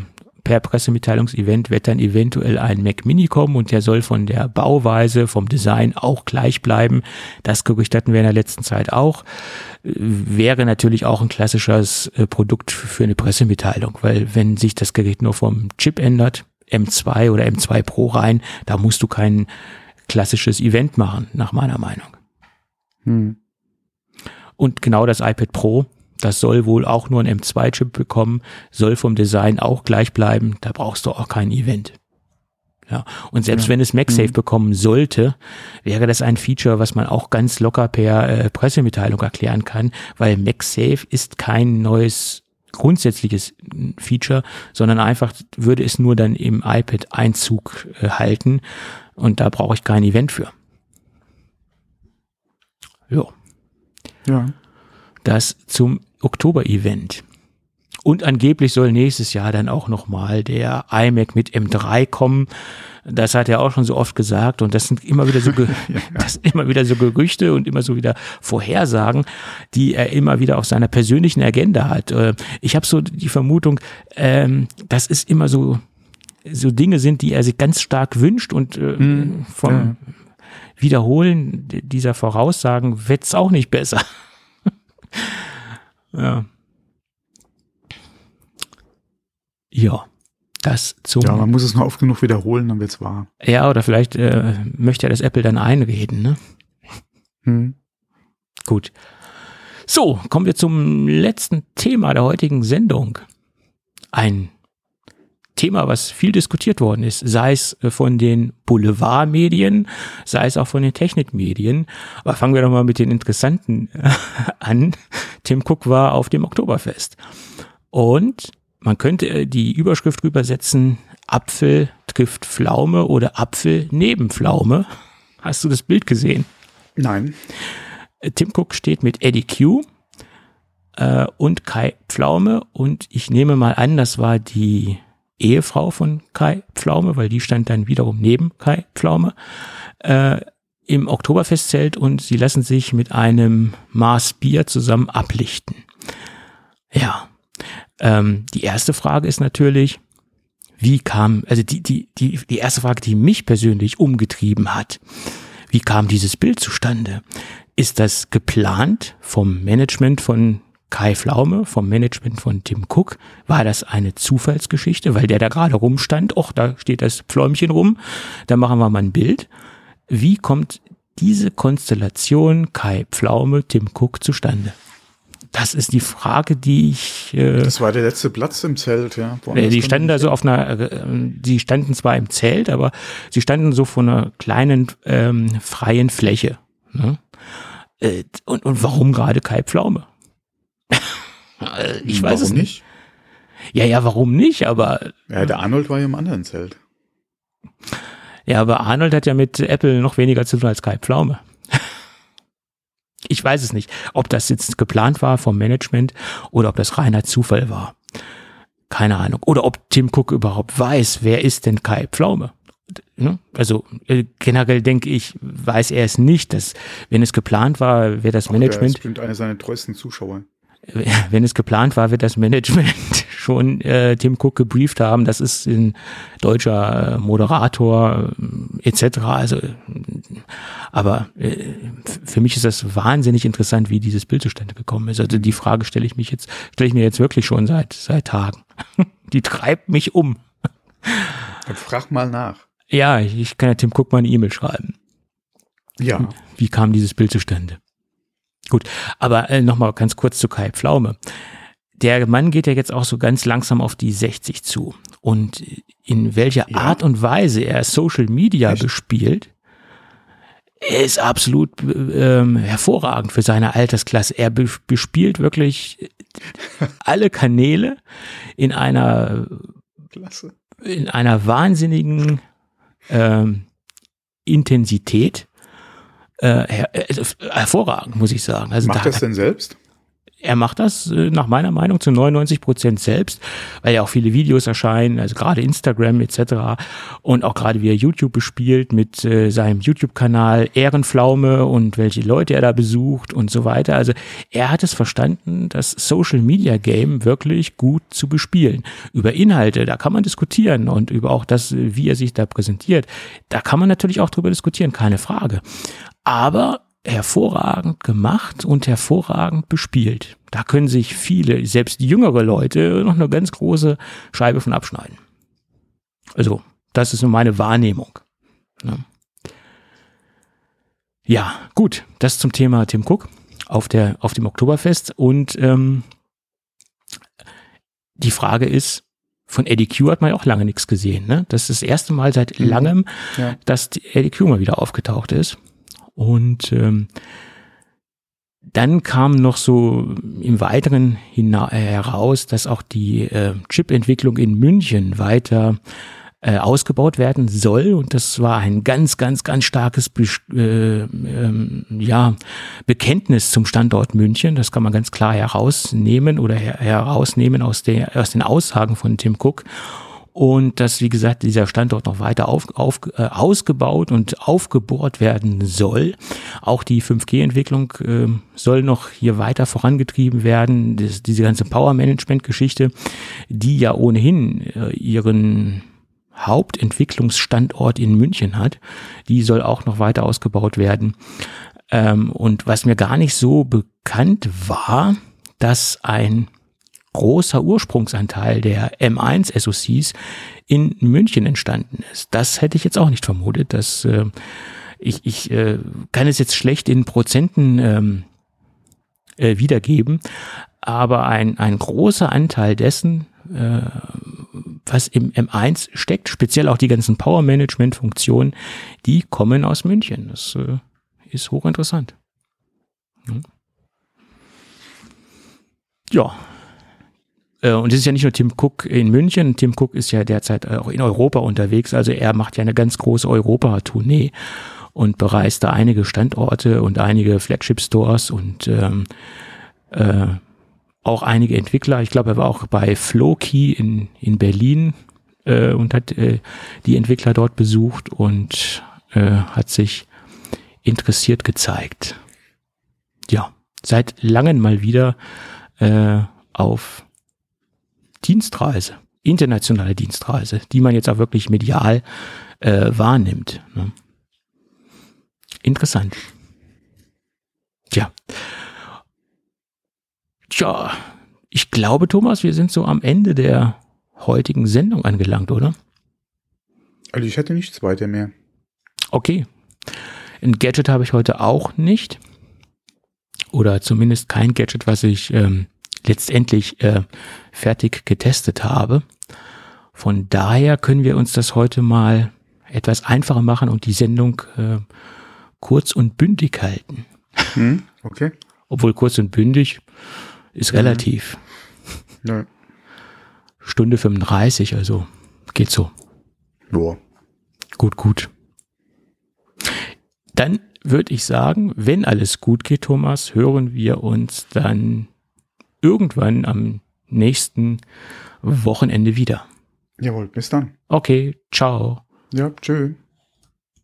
per Pressemitteilungsevent wird dann eventuell ein Mac Mini kommen und der soll von der Bauweise, vom Design auch gleich bleiben. Das Gerücht hatten wir in der letzten Zeit auch. Wäre natürlich auch ein klassisches äh, Produkt für eine Pressemitteilung, weil wenn sich das Gerät nur vom Chip ändert, M2 oder M2 Pro rein, da musst du kein klassisches Event machen, nach meiner Meinung. Mhm. Und genau das iPad Pro, das soll wohl auch nur ein M2-Chip bekommen, soll vom Design auch gleich bleiben. Da brauchst du auch kein Event. Ja, und selbst Ja. wenn es MagSafe Mhm. bekommen sollte, wäre das ein Feature, was man auch ganz locker per äh, Pressemitteilung erklären kann, weil MagSafe ist kein neues grundsätzliches Feature, sondern einfach würde es nur dann im iPad Einzug äh, halten und da brauche ich kein Event für. Ja, Ja. das zum Oktober-Event. Und angeblich soll nächstes Jahr dann auch nochmal der iMac mit M3 kommen. Das hat er auch schon so oft gesagt und das sind immer wieder so, [LAUGHS] Ge das sind immer wieder so Gerüchte und immer so wieder Vorhersagen, die er immer wieder auf seiner persönlichen Agenda hat. Äh, Ich habe so die Vermutung, ähm, das ist immer so so Dinge sind, die er sich ganz stark wünscht und Mhm. vom Ja. Wiederholen dieser Voraussagen wird's auch nicht besser. Ja. Ja, das zum. ja, Ja, man muss es nur oft genug wiederholen, dann wird's wahr. oder vielleicht äh, möchte er das Apple dann einreden, ne? Hm. Gut. So, kommen wir zum letzten Thema der heutigen Sendung. Ein Thema, was viel diskutiert worden ist, sei es äh, von den Boulevardmedien, sei es auch von den Technikmedien. Aber fangen wir doch mal mit den Interessanten an. Tim Cook war auf dem Oktoberfest. Und man könnte äh, die Überschrift übersetzen, Apfel trifft Pflaume oder Apfel neben Pflaume. Hast du das Bild gesehen? Nein. Tim Cook steht mit Eddie Q äh, und Kai Pflaume und ich nehme mal an, das war die Ehefrau von Kai Pflaume, weil die stand dann wiederum neben Kai Pflaume äh, im Oktoberfestzelt und sie lassen sich mit einem Maß Bier zusammen ablichten. Ja, ähm, die erste Frage ist natürlich, wie kam, also die, die, die, die erste Frage, die mich persönlich umgetrieben hat, wie kam dieses Bild zustande? Ist das geplant vom Management von Kai Pflaume, vom Management von Tim Cook? War das eine Zufallsgeschichte, weil der da gerade rumstand? Och, da steht das Pfläumchen rum. Da machen wir mal ein Bild. Wie kommt diese Konstellation Kai Pflaume, Tim Cook zustande? Das ist die Frage, die ich. Äh, Das war der letzte Platz im Zelt, ja. äh, die standen da so auf einer, äh, die standen zwar im Zelt, aber sie standen so vor einer kleinen ähm, freien Fläche. Ne? Äh, und, und warum gerade Kai Pflaume? Äh, ich weiß Warum es nicht. Ja, ja, warum nicht? Aber Ja, der Arnold war ja im anderen Zelt. ja, aber Arnold hat ja mit Apple noch weniger zu tun als Kai Pflaume. Ich weiß es nicht, ob das jetzt geplant war vom Management oder ob das reiner Zufall war. Keine Ahnung. Oder ob Tim Cook überhaupt weiß, wer ist denn Kai Pflaume? Ne? Also äh, generell denke ich, weiß er es nicht, dass wenn es geplant war, wird das Ach, Der ist Management, bestimmt einer seiner treuesten Zuschauer. [LAUGHS] wenn es geplant war, wird das Management [LAUGHS] schon äh, Tim Cook gebrieft haben. Das ist ein deutscher äh, Moderator äh, etc. Also, äh, aber äh, für mich ist das wahnsinnig interessant, wie dieses Bild zustande gekommen ist. Also die Frage stelle ich mich jetzt, stelle ich mir jetzt wirklich schon seit seit Tagen. [LAUGHS] Die treibt mich um. Dann frag mal nach. Ja, ich, ich kann ja Tim Cook mal eine E-Mail schreiben. Ja. Wie kam dieses Bild zustande? Gut, aber äh, nochmal ganz kurz zu Kai Pflaume. Der Mann geht ja jetzt auch so ganz langsam auf die 60 zu. Und in welcher Ja. Art und Weise er Social Media Echt? bespielt, ist absolut ähm, hervorragend für seine Altersklasse. Er be bespielt wirklich alle Kanäle in einer Klasse. in einer wahnsinnigen ähm, Intensität. Äh, her also hervorragend, muss ich sagen. Also Macht da, das denn selbst? er macht das äh, nach meiner Meinung zu 99 Prozent selbst, weil ja auch viele Videos erscheinen, also gerade Instagram etc. Und auch gerade wie er YouTube bespielt mit äh, seinem YouTube-Kanal Ehrenpflaume und welche Leute er da besucht und so weiter. Also er hat es verstanden, das Social-Media-Game wirklich gut zu bespielen. Über Inhalte, da kann man diskutieren und über auch das, äh, wie er sich da präsentiert, da kann man natürlich auch drüber diskutieren, keine Frage. Aber hervorragend gemacht und hervorragend bespielt. Da können sich viele, selbst jüngere Leute, noch eine ganz große Scheibe von abschneiden. Also, das ist so meine Wahrnehmung. Ja, ja gut, das zum Thema Tim Cook auf, der, auf dem Oktoberfest. Und ähm, die Frage ist, von Eddie Q hat man ja auch lange nichts gesehen. Ne? Das ist das erste Mal seit langem, Ja. dass die Eddie Q mal wieder aufgetaucht ist. Und ähm, dann kam noch so im Weiteren äh, heraus, dass auch die äh, Chip-Entwicklung in München weiter äh, ausgebaut werden soll. Und das war ein ganz, ganz, ganz starkes Bes- äh, ähm, ja, Bekenntnis zum Standort München. Das kann man ganz klar herausnehmen oder her herausnehmen aus, der, aus den Aussagen von Tim Cook. Und dass, wie gesagt, dieser Standort noch weiter auf, auf, äh, ausgebaut und aufgebohrt werden soll. Auch die 5G-Entwicklung äh, soll noch hier weiter vorangetrieben werden. Das, diese ganze Power-Management-Geschichte, die ja ohnehin äh, ihren Hauptentwicklungsstandort in München hat, die soll auch noch weiter ausgebaut werden. Ähm, und was mir gar nicht so bekannt war, dass ein großer Ursprungsanteil der M1 SoCs in München entstanden ist. Das hätte ich jetzt auch nicht vermutet. Dass, äh, ich ich äh, kann es jetzt schlecht in Prozenten ähm, äh, wiedergeben, aber ein, ein großer Anteil dessen, äh, was im M1 steckt, speziell auch die ganzen Power-Management-Funktionen, die kommen aus München. Das äh, ist hochinteressant. Hm. Ja, und es ist ja nicht nur Tim Cook in München. Tim Cook ist ja derzeit auch in Europa unterwegs. Also er macht ja eine ganz große Europa-Tournee und bereist da einige Standorte und einige Flagship-Stores und ähm, äh, auch einige Entwickler. Ich glaube, er war auch bei Flowkey in, in Berlin äh, und hat äh, die Entwickler dort besucht und äh, hat sich interessiert gezeigt. Ja, seit langem mal wieder äh, auf Dienstreise, internationale Dienstreise, die man jetzt auch wirklich medial äh, wahrnimmt. Ne? Interessant. Tja. Tja, ich glaube, Thomas, wir sind so am Ende der heutigen Sendung angelangt, oder? Also ich hätte nichts weiter mehr. Okay. Ein Gadget habe ich heute auch nicht. Oder zumindest kein Gadget, was ich ähm, letztendlich äh, fertig getestet habe. Von daher können wir uns das heute mal etwas einfacher machen und die Sendung äh, kurz und bündig halten. Hm? Okay. Obwohl kurz und bündig ist relativ. Ja. Stunde 35, also geht so. Boah. Gut, gut. Dann würde ich sagen, wenn alles gut geht, Thomas, hören wir uns dann irgendwann am nächsten Wochenende wieder. Jawohl, bis dann. Okay, ciao. Ja, tschö.